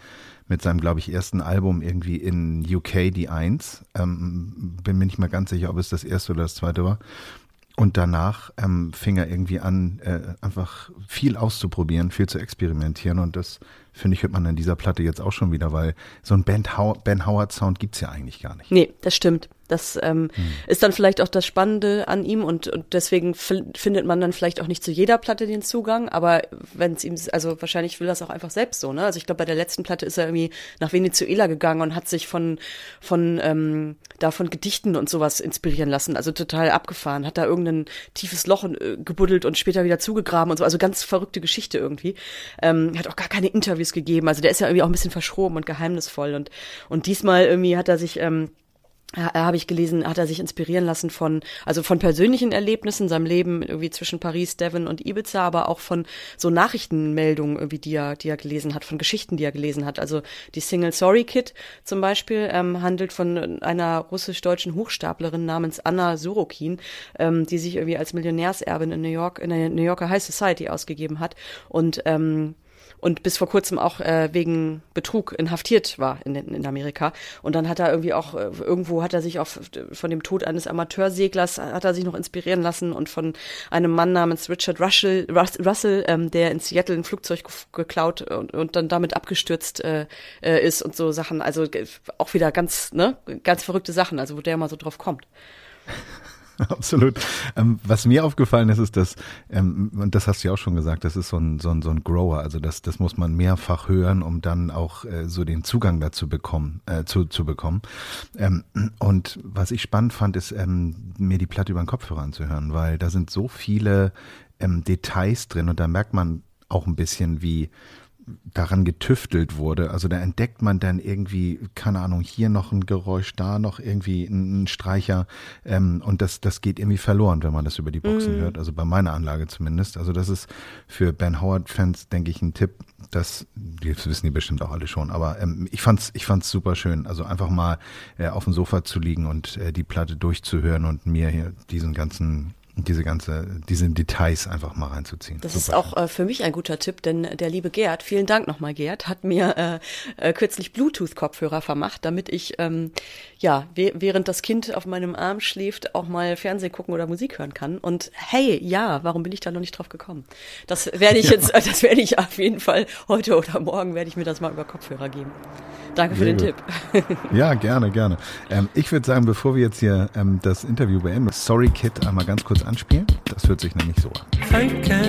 mit seinem, glaube ich, ersten Album irgendwie in UK die Eins. Ähm, bin mir nicht mal ganz sicher, ob es das erste oder das zweite war. Und danach ähm, fing er irgendwie an, äh, einfach viel auszuprobieren, viel zu experimentieren. Und das, finde ich, hört man an dieser Platte jetzt auch schon wieder, weil so ein Ben, How ben Howard Sound gibt's ja eigentlich gar nicht. Nee, das stimmt. Das ähm, hm. ist dann vielleicht auch das Spannende an ihm und, und deswegen findet man dann vielleicht auch nicht zu jeder Platte den Zugang, aber wenn es ihm, also wahrscheinlich will das auch einfach selbst so, ne? Also ich glaube, bei der letzten Platte ist er irgendwie nach Venezuela gegangen und hat sich von, von ähm, da von Gedichten und sowas inspirieren lassen, also total abgefahren, hat da irgendein tiefes Loch äh, gebuddelt und später wieder zugegraben und so, also ganz verrückte Geschichte irgendwie. Ähm, hat auch gar keine Interviews gegeben, also der ist ja irgendwie auch ein bisschen verschroben und geheimnisvoll und, und diesmal irgendwie hat er sich ähm, habe ich gelesen, hat er sich inspirieren lassen von, also von persönlichen Erlebnissen, seinem Leben irgendwie zwischen Paris, Devon und Ibiza, aber auch von so Nachrichtenmeldungen irgendwie, die er, die er gelesen hat, von Geschichten, die er gelesen hat. Also die Single Sorry Kid zum Beispiel ähm, handelt von einer russisch-deutschen Hochstaplerin namens Anna Sorokin, ähm, die sich irgendwie als Millionärserbin in New York, in der New Yorker High Society ausgegeben hat und ähm, und bis vor kurzem auch äh, wegen Betrug inhaftiert war in, in Amerika. Und dann hat er irgendwie auch, äh, irgendwo hat er sich auch von dem Tod eines Amateurseglers, hat er sich noch inspirieren lassen und von einem Mann namens Richard Russell, Russell ähm, der in Seattle ein Flugzeug geklaut und, und dann damit abgestürzt äh, äh, ist und so Sachen. Also auch wieder ganz, ne, ganz verrückte Sachen, also wo der mal so drauf kommt. Absolut. Ähm, was mir aufgefallen ist, ist, dass, ähm, und das hast du ja auch schon gesagt, das ist so ein, so ein, so ein Grower. Also das, das muss man mehrfach hören, um dann auch äh, so den Zugang dazu bekommen, äh, zu, zu bekommen. Ähm, und was ich spannend fand, ist, ähm, mir die Platte über den Kopfhörer anzuhören, weil da sind so viele ähm, Details drin und da merkt man auch ein bisschen, wie daran getüftelt wurde. Also da entdeckt man dann irgendwie, keine Ahnung, hier noch ein Geräusch, da noch irgendwie ein, Streicher ähm, und das, das geht irgendwie verloren, wenn man das über die Boxen mm. hört. Also bei meiner Anlage zumindest. Also das ist für Ben Howard-Fans, denke ich, ein Tipp, das, das wissen die bestimmt auch alle schon, aber ähm, ich fand's, ich fand's super schön. Also einfach mal äh, auf dem Sofa zu liegen und äh, die Platte durchzuhören und mir hier diesen ganzen diese ganze, diese Details einfach mal reinzuziehen. Das Super. ist auch äh, für mich ein guter Tipp, denn der liebe Gerd, vielen Dank nochmal Gerd, hat mir äh, äh, kürzlich Bluetooth-Kopfhörer vermacht, damit ich ähm, ja während das Kind auf meinem Arm schläft auch mal Fernsehen gucken oder Musik hören kann. Und hey, ja, warum bin ich da noch nicht drauf gekommen? Das werde ich jetzt, ja. das werde ich auf jeden Fall heute oder morgen werde ich mir das mal über Kopfhörer geben. Danke für Sehr den gut. Tipp. ja, gerne, gerne. Ähm, ich würde sagen, bevor wir jetzt hier ähm, das Interview beenden, Sorry Kid einmal ganz kurz anspielen. Das hört sich nämlich so an. Okay.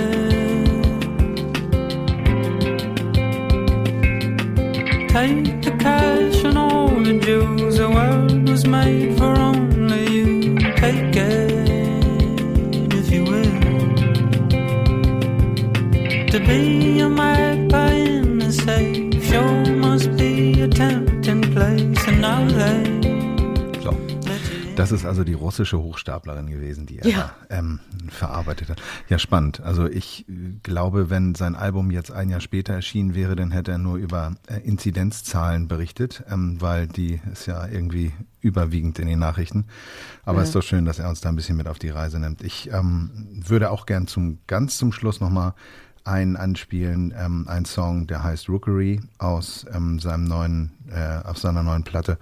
Take the cash and all the world was made for only you. Take it if you will. To be a magpie in the safe sure must be a tempting place. And now they Das ist also die russische Hochstaplerin gewesen, die er ja. ähm, verarbeitet hat. Ja, spannend. Also ich glaube, wenn sein Album jetzt ein Jahr später erschienen wäre, dann hätte er nur über äh, Inzidenzzahlen berichtet, ähm, weil die ist ja irgendwie überwiegend in den Nachrichten. Aber es ja. ist doch schön, dass er uns da ein bisschen mit auf die Reise nimmt. Ich ähm, würde auch gern zum ganz zum Schluss nochmal einen anspielen, ähm, ein Song, der heißt Rookery aus ähm, seinem neuen, äh, auf seiner neuen Platte.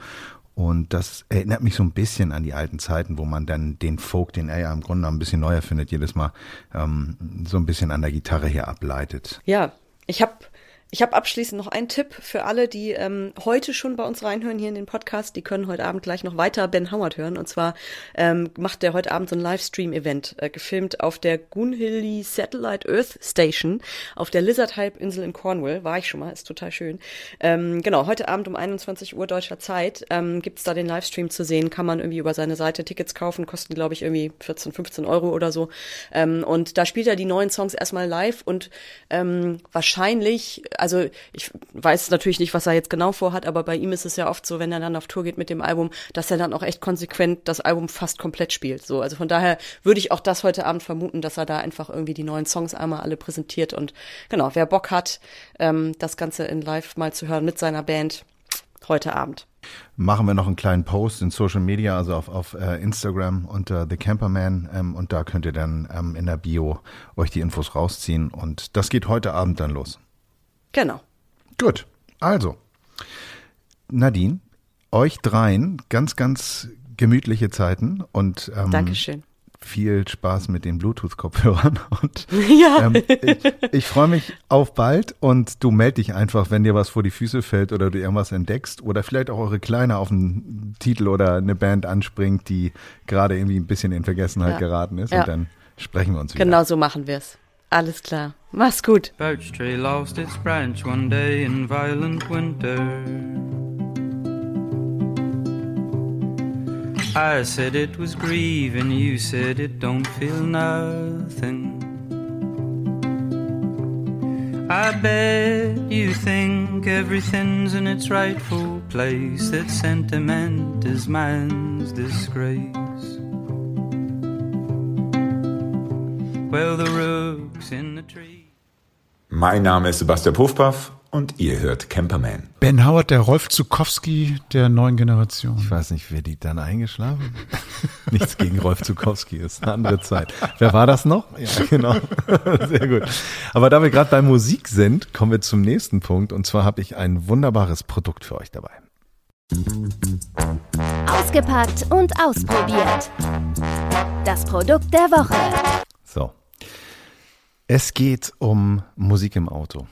Und das erinnert mich so ein bisschen an die alten Zeiten, wo man dann den Folk, den er ja im Grunde ein bisschen neuer findet, jedes Mal ähm, so ein bisschen an der Gitarre hier ableitet. Ja, ich habe Ich habe abschließend noch einen Tipp für alle, die ähm, heute schon bei uns reinhören hier in den Podcast. Die können heute Abend gleich noch weiter Ben Howard hören. Und zwar ähm, macht der heute Abend so ein Livestream-Event, äh, gefilmt auf der Goonhilly Satellite Earth Station auf der Lizard-Halbinsel in Cornwall. War ich schon mal, ist total schön. Ähm, genau, heute Abend um 21 Uhr deutscher Zeit ähm, gibt da den Livestream zu sehen. Kann man irgendwie über seine Seite Tickets kaufen, kosten glaube ich irgendwie 14, 15 Euro oder so. Ähm, und da spielt er die neuen Songs erstmal live und ähm, wahrscheinlich also ich weiß natürlich nicht, was er jetzt genau vorhat, aber bei ihm ist es ja oft so, wenn er dann auf Tour geht mit dem Album, dass er dann auch echt konsequent das Album fast komplett spielt. So, also von daher würde ich auch das heute Abend vermuten, dass er da einfach irgendwie die neuen Songs einmal alle präsentiert und genau, wer Bock hat, ähm, das Ganze in Live mal zu hören mit seiner Band heute Abend. Machen wir noch einen kleinen Post in Social Media, also auf, auf äh, Instagram unter The Camperman ähm, und da könnt ihr dann ähm, in der Bio euch die Infos rausziehen und das geht heute Abend dann los. Genau. Gut, also Nadine, euch dreien ganz, ganz gemütliche Zeiten und ähm, Dankeschön. viel Spaß mit den Bluetooth-Kopfhörern und Ja. ähm, ich, ich freue mich auf bald und du meld dich einfach, wenn dir was vor die Füße fällt oder du irgendwas entdeckst oder vielleicht auch eure Kleine auf einen Titel oder eine Band anspringt, die gerade irgendwie ein bisschen in Vergessenheit Ja. geraten ist Ja. und dann sprechen wir uns wieder. Genau so machen wir es. Alles klar. Mach's gut. Birch tree lost its branch one day in violent winter. I said it was grieving, you said it don't feel nothing. I bet you think everything's in its rightful place, that sentiment is man's disgrace. Mein Name ist Sebastian Puffpaff und ihr hört Camperman. Ben Howard, der Rolf Zukowski der neuen Generation. Ich weiß nicht, wer die dann eingeschlafen? Nichts gegen Rolf Zukowski, ist eine andere Zeit. Wer war das noch? Ja, genau. Sehr gut. Aber da wir gerade bei Musik sind, kommen wir zum nächsten Punkt. Und zwar habe ich ein wunderbares Produkt für euch dabei. Ausgepackt und ausprobiert. Das Produkt der Woche. So. Es geht um Musik im Auto.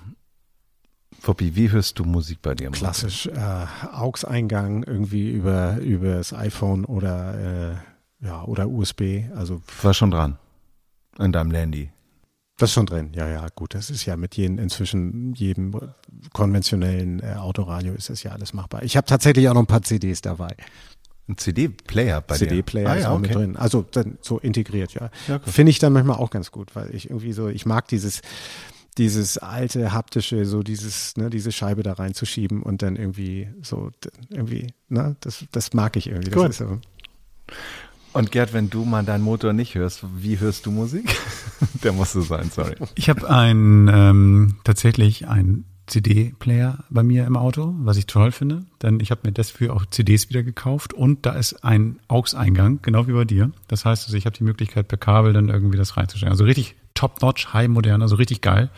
Foppi, wie hörst du Musik bei dir? im? Klassisch äh, AUX-Eingang irgendwie über, über das iPhone oder, äh, ja, oder USB. Also War schon dran. An deinem Landy. das ist schon drin. Ja, ja, gut. Das ist ja mit jedem, inzwischen jedem konventionellen äh, Autoradio ist das ja alles machbar. Ich habe tatsächlich auch noch ein paar CDs dabei. Ein CD-Player bei dir? CD-Player ah, ist ja, auch okay. mit drin. Also dann so integriert, ja. Ja. Finde ich dann manchmal auch ganz gut, weil ich irgendwie so, ich mag dieses, dieses alte haptische, so dieses, ne, diese Scheibe da reinzuschieben und dann irgendwie so, irgendwie, ne, das, das mag ich irgendwie. Ist so. Und Gerd, wenn du mal deinen Motor nicht hörst, wie hörst du Musik? Der muss so sein, sorry. Ich habe ein ähm, tatsächlich ein CD-Player bei mir im Auto, was ich toll finde, denn ich habe mir dafür auch CDs wieder gekauft und da ist ein AUX-Eingang, genau wie bei dir. Das heißt, also ich habe die Möglichkeit per Kabel dann irgendwie das reinzustellen. Also richtig top-notch, high modern, also richtig geil.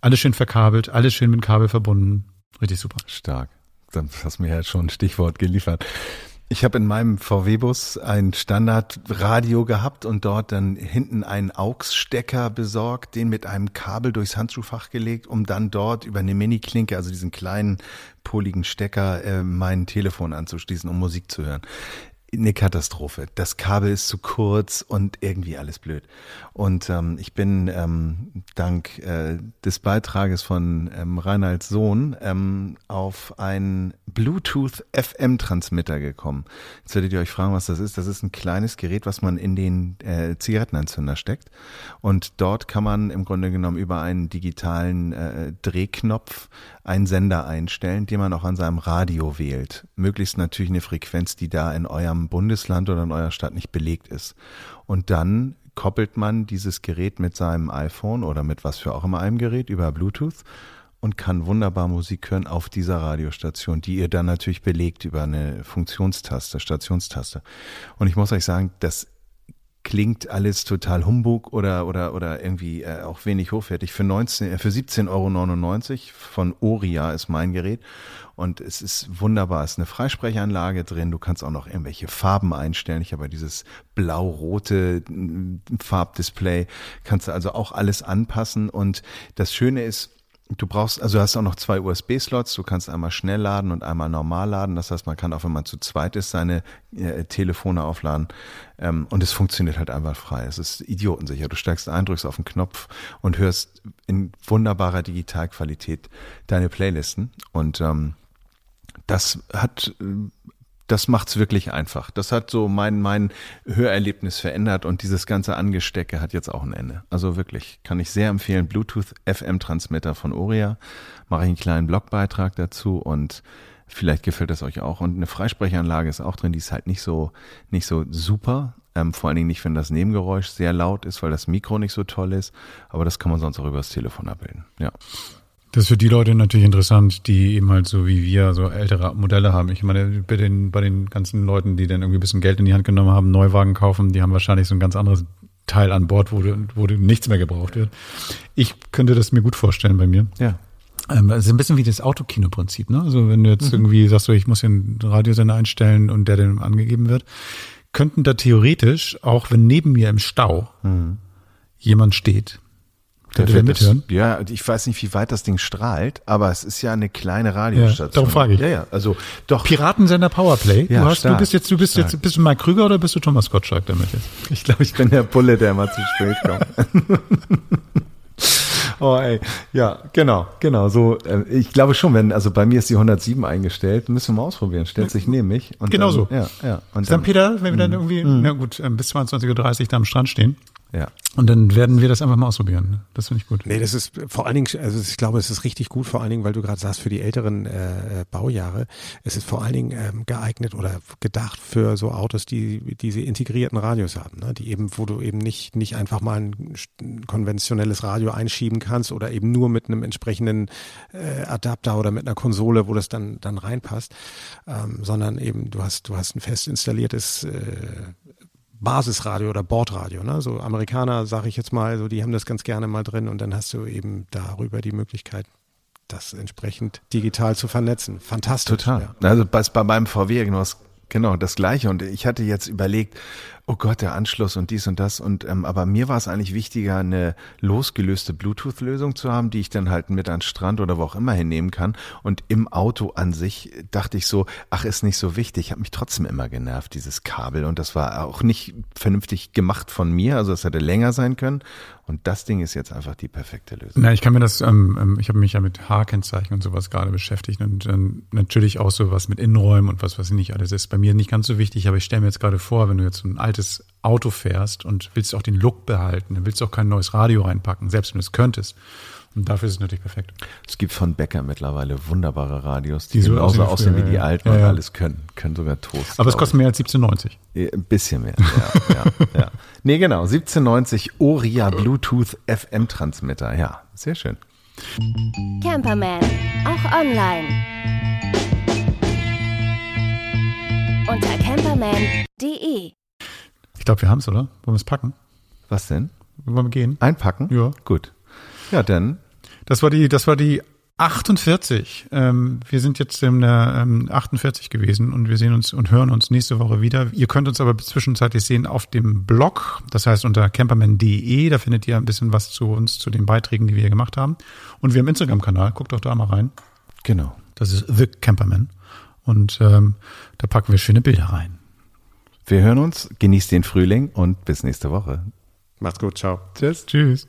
Alles schön verkabelt, alles schön mit Kabel verbunden. Richtig super. Stark. Dann hast du mir ja schon ein Stichwort geliefert. Ich habe in meinem VW-Bus ein Standardradio gehabt und dort dann hinten einen AUX-Stecker besorgt, den mit einem Kabel durchs Handschuhfach gelegt, um dann dort über eine Mini-Klinke, also diesen kleinen poligen Stecker, äh, mein Telefon anzuschließen, um Musik zu hören. Eine Katastrophe. Das Kabel ist zu kurz und irgendwie alles blöd. Und ähm, ich bin ähm, dank äh, des Beitrages von ähm, Reinhalds Sohn ähm, auf einen Bluetooth FM Transmitter gekommen. Jetzt werdet ihr euch fragen, was das ist. Das ist ein kleines Gerät, was man in den äh, Zigarettenanzünder steckt. Und dort kann man im Grunde genommen über einen digitalen äh, Drehknopf einen Sender einstellen, den man auch an seinem Radio wählt. Möglichst natürlich eine Frequenz, die da in eurem Bundesland oder in eurer Stadt nicht belegt ist. Und dann koppelt man dieses Gerät mit seinem iPhone oder mit was für auch immer einem Gerät über Bluetooth und kann wunderbar Musik hören auf dieser Radiostation, die ihr dann natürlich belegt über eine Funktionstaste, Stationstaste. Und ich muss euch sagen, das klingt alles total Humbug oder oder oder irgendwie äh, auch wenig hochwertig. Für 19, äh, für 17,99 Euro von Oria ist mein Gerät und es ist wunderbar. Es ist eine Freisprechanlage drin. Du kannst auch noch irgendwelche Farben einstellen. Ich habe dieses blau-rote mm, Farbdisplay. Kannst du also auch alles anpassen und das Schöne ist, Du brauchst, also du hast auch noch zwei USB-Slots. Du kannst einmal schnell laden und einmal normal laden. Das heißt, man kann auch, wenn man zu zweit ist, seine äh, Telefone aufladen. Ähm, und es funktioniert halt einfach frei. Es ist idiotensicher. Du steigst ein, drückst auf den Knopf und hörst in wunderbarer Digitalqualität deine Playlisten. Und ähm, das hat äh, das macht's wirklich einfach. Das hat so mein, mein Hörerlebnis verändert und dieses ganze Angestecke hat jetzt auch ein Ende. Also wirklich, kann ich sehr empfehlen. Bluetooth FM Transmitter von Oria. Mache ich einen kleinen Blogbeitrag dazu und vielleicht gefällt es euch auch. Und eine Freisprechanlage ist auch drin, die ist halt nicht so, nicht so super. Ähm, vor allen Dingen nicht, wenn das Nebengeräusch sehr laut ist, weil das Mikro nicht so toll ist. Aber das kann man sonst auch übers Telefon abbilden. Ja. Das ist für die Leute natürlich interessant, die eben halt so wie wir so ältere Modelle haben. Ich meine, bei den, bei den ganzen Leuten, die dann irgendwie ein bisschen Geld in die Hand genommen haben, Neuwagen kaufen, die haben wahrscheinlich so ein ganz anderes Teil an Bord, wo, wo nichts mehr gebraucht wird. Ich könnte das mir gut vorstellen bei mir. Ja. Ähm, das ist ein bisschen wie das Autokino-Prinzip, ne? Also wenn du jetzt mhm. irgendwie sagst, so, ich muss hier einen Radiosender einstellen und der dann angegeben wird, könnten da theoretisch, auch wenn neben mir im Stau mhm. jemand steht, Könnt ihr mithören? Das, ja, ich weiß nicht, wie weit das Ding strahlt, aber es ist ja eine kleine Radiostation. Ja, darum frage ich. Ja, ja, also doch. Piratensender Powerplay. Ja, du, hast, stark, du bist jetzt, du bist stark. jetzt, bist du Mike Krüger oder bist du Thomas Gottschalk damit jetzt? Ich glaube, ich bin der Bulle, der mal zu spät kommt. Oh, ey. Ja, genau, genau. So, äh, ich glaube schon, wenn, also bei mir ist die 107 eingestellt, müssen wir mal ausprobieren. Stellt sich neben mich. Und genau so. Ja, ja. Und dann, Peter, wenn wir dann mhm. irgendwie, mm. na gut, ähm, bis 22.30 Uhr da am Strand stehen. Ja. Und dann werden wir das einfach mal ausprobieren. Das finde ich gut. Nee, das ist vor allen Dingen, also ich glaube, es ist richtig gut, vor allen Dingen, weil du gerade sagst, für die älteren äh, Baujahre. Es ist vor allen Dingen ähm, geeignet oder gedacht für so Autos, die diese integrierten Radios haben, ne? die eben, wo du eben nicht, nicht einfach mal ein, ein konventionelles Radio einschieben kannst oder eben nur mit einem entsprechenden äh, Adapter oder mit einer Konsole, wo das dann, dann reinpasst, ähm, sondern eben du hast, du hast ein fest installiertes äh, Basisradio oder Bordradio. Ne? So Amerikaner, sage ich jetzt mal, so die haben das ganz gerne mal drin und dann hast du eben darüber die Möglichkeit, das entsprechend digital zu vernetzen. Fantastisch. Total. Ja. Also bei, bei meinem VW genau das, genau das Gleiche. Und ich hatte jetzt überlegt, oh Gott, der Anschluss und dies und das. Und ähm, aber mir war es eigentlich wichtiger, eine losgelöste Bluetooth-Lösung zu haben, die ich dann halt mit an Strand oder wo auch immer hinnehmen kann. Und im Auto an sich dachte ich so, ach, ist nicht so wichtig. Ich habe mich trotzdem immer genervt, dieses Kabel. Und das war auch nicht vernünftig gemacht von mir. Also es hätte länger sein können. Und das Ding ist jetzt einfach die perfekte Lösung. Na, ich kann mir das, ähm, ähm ich habe mich ja mit H-Kennzeichen und sowas gerade beschäftigt und ähm, natürlich auch sowas mit Innenräumen und was was nicht alles ist. Bei mir nicht ganz so wichtig, aber ich stelle mir jetzt gerade vor, wenn du jetzt ein altes Auto fährst und willst auch den Look behalten, dann willst du auch kein neues Radio reinpacken, selbst wenn du es könntest. Und dafür ist es natürlich perfekt. Es gibt von Becker mittlerweile wunderbare Radios, die, die so genauso aussehen wie die alten ja, ja. und alles können. Können sogar Toast. Aber es kostet mehr als 17,90. Ein bisschen mehr, ja, ja, ja. Nee, genau. 17,90 Oria Bluetooth FM Transmitter. Ja, sehr schön. Camperman, auch online. Unter camperman.de ich glaube, wir haben es, oder? Wollen wir es packen? Was denn? Wollen wir gehen? Einpacken? Ja. Gut. Ja, dann. Das war die, das war die 48. Ähm, wir sind jetzt in der ähm, 48 gewesen und wir sehen uns und hören uns nächste Woche wieder. Ihr könnt uns aber zwischenzeitlich sehen auf dem Blog, das heißt unter camperman.de, da findet ihr ein bisschen was zu uns, zu den Beiträgen, die wir hier gemacht haben. Und wir haben Instagram-Kanal, guckt doch da mal rein. Genau. Das ist The Camperman. Und ähm, da packen wir schöne Bilder rein. Wir hören uns, genießt den Frühling und bis nächste Woche. Macht's gut, ciao. Tschüss. Tschüss.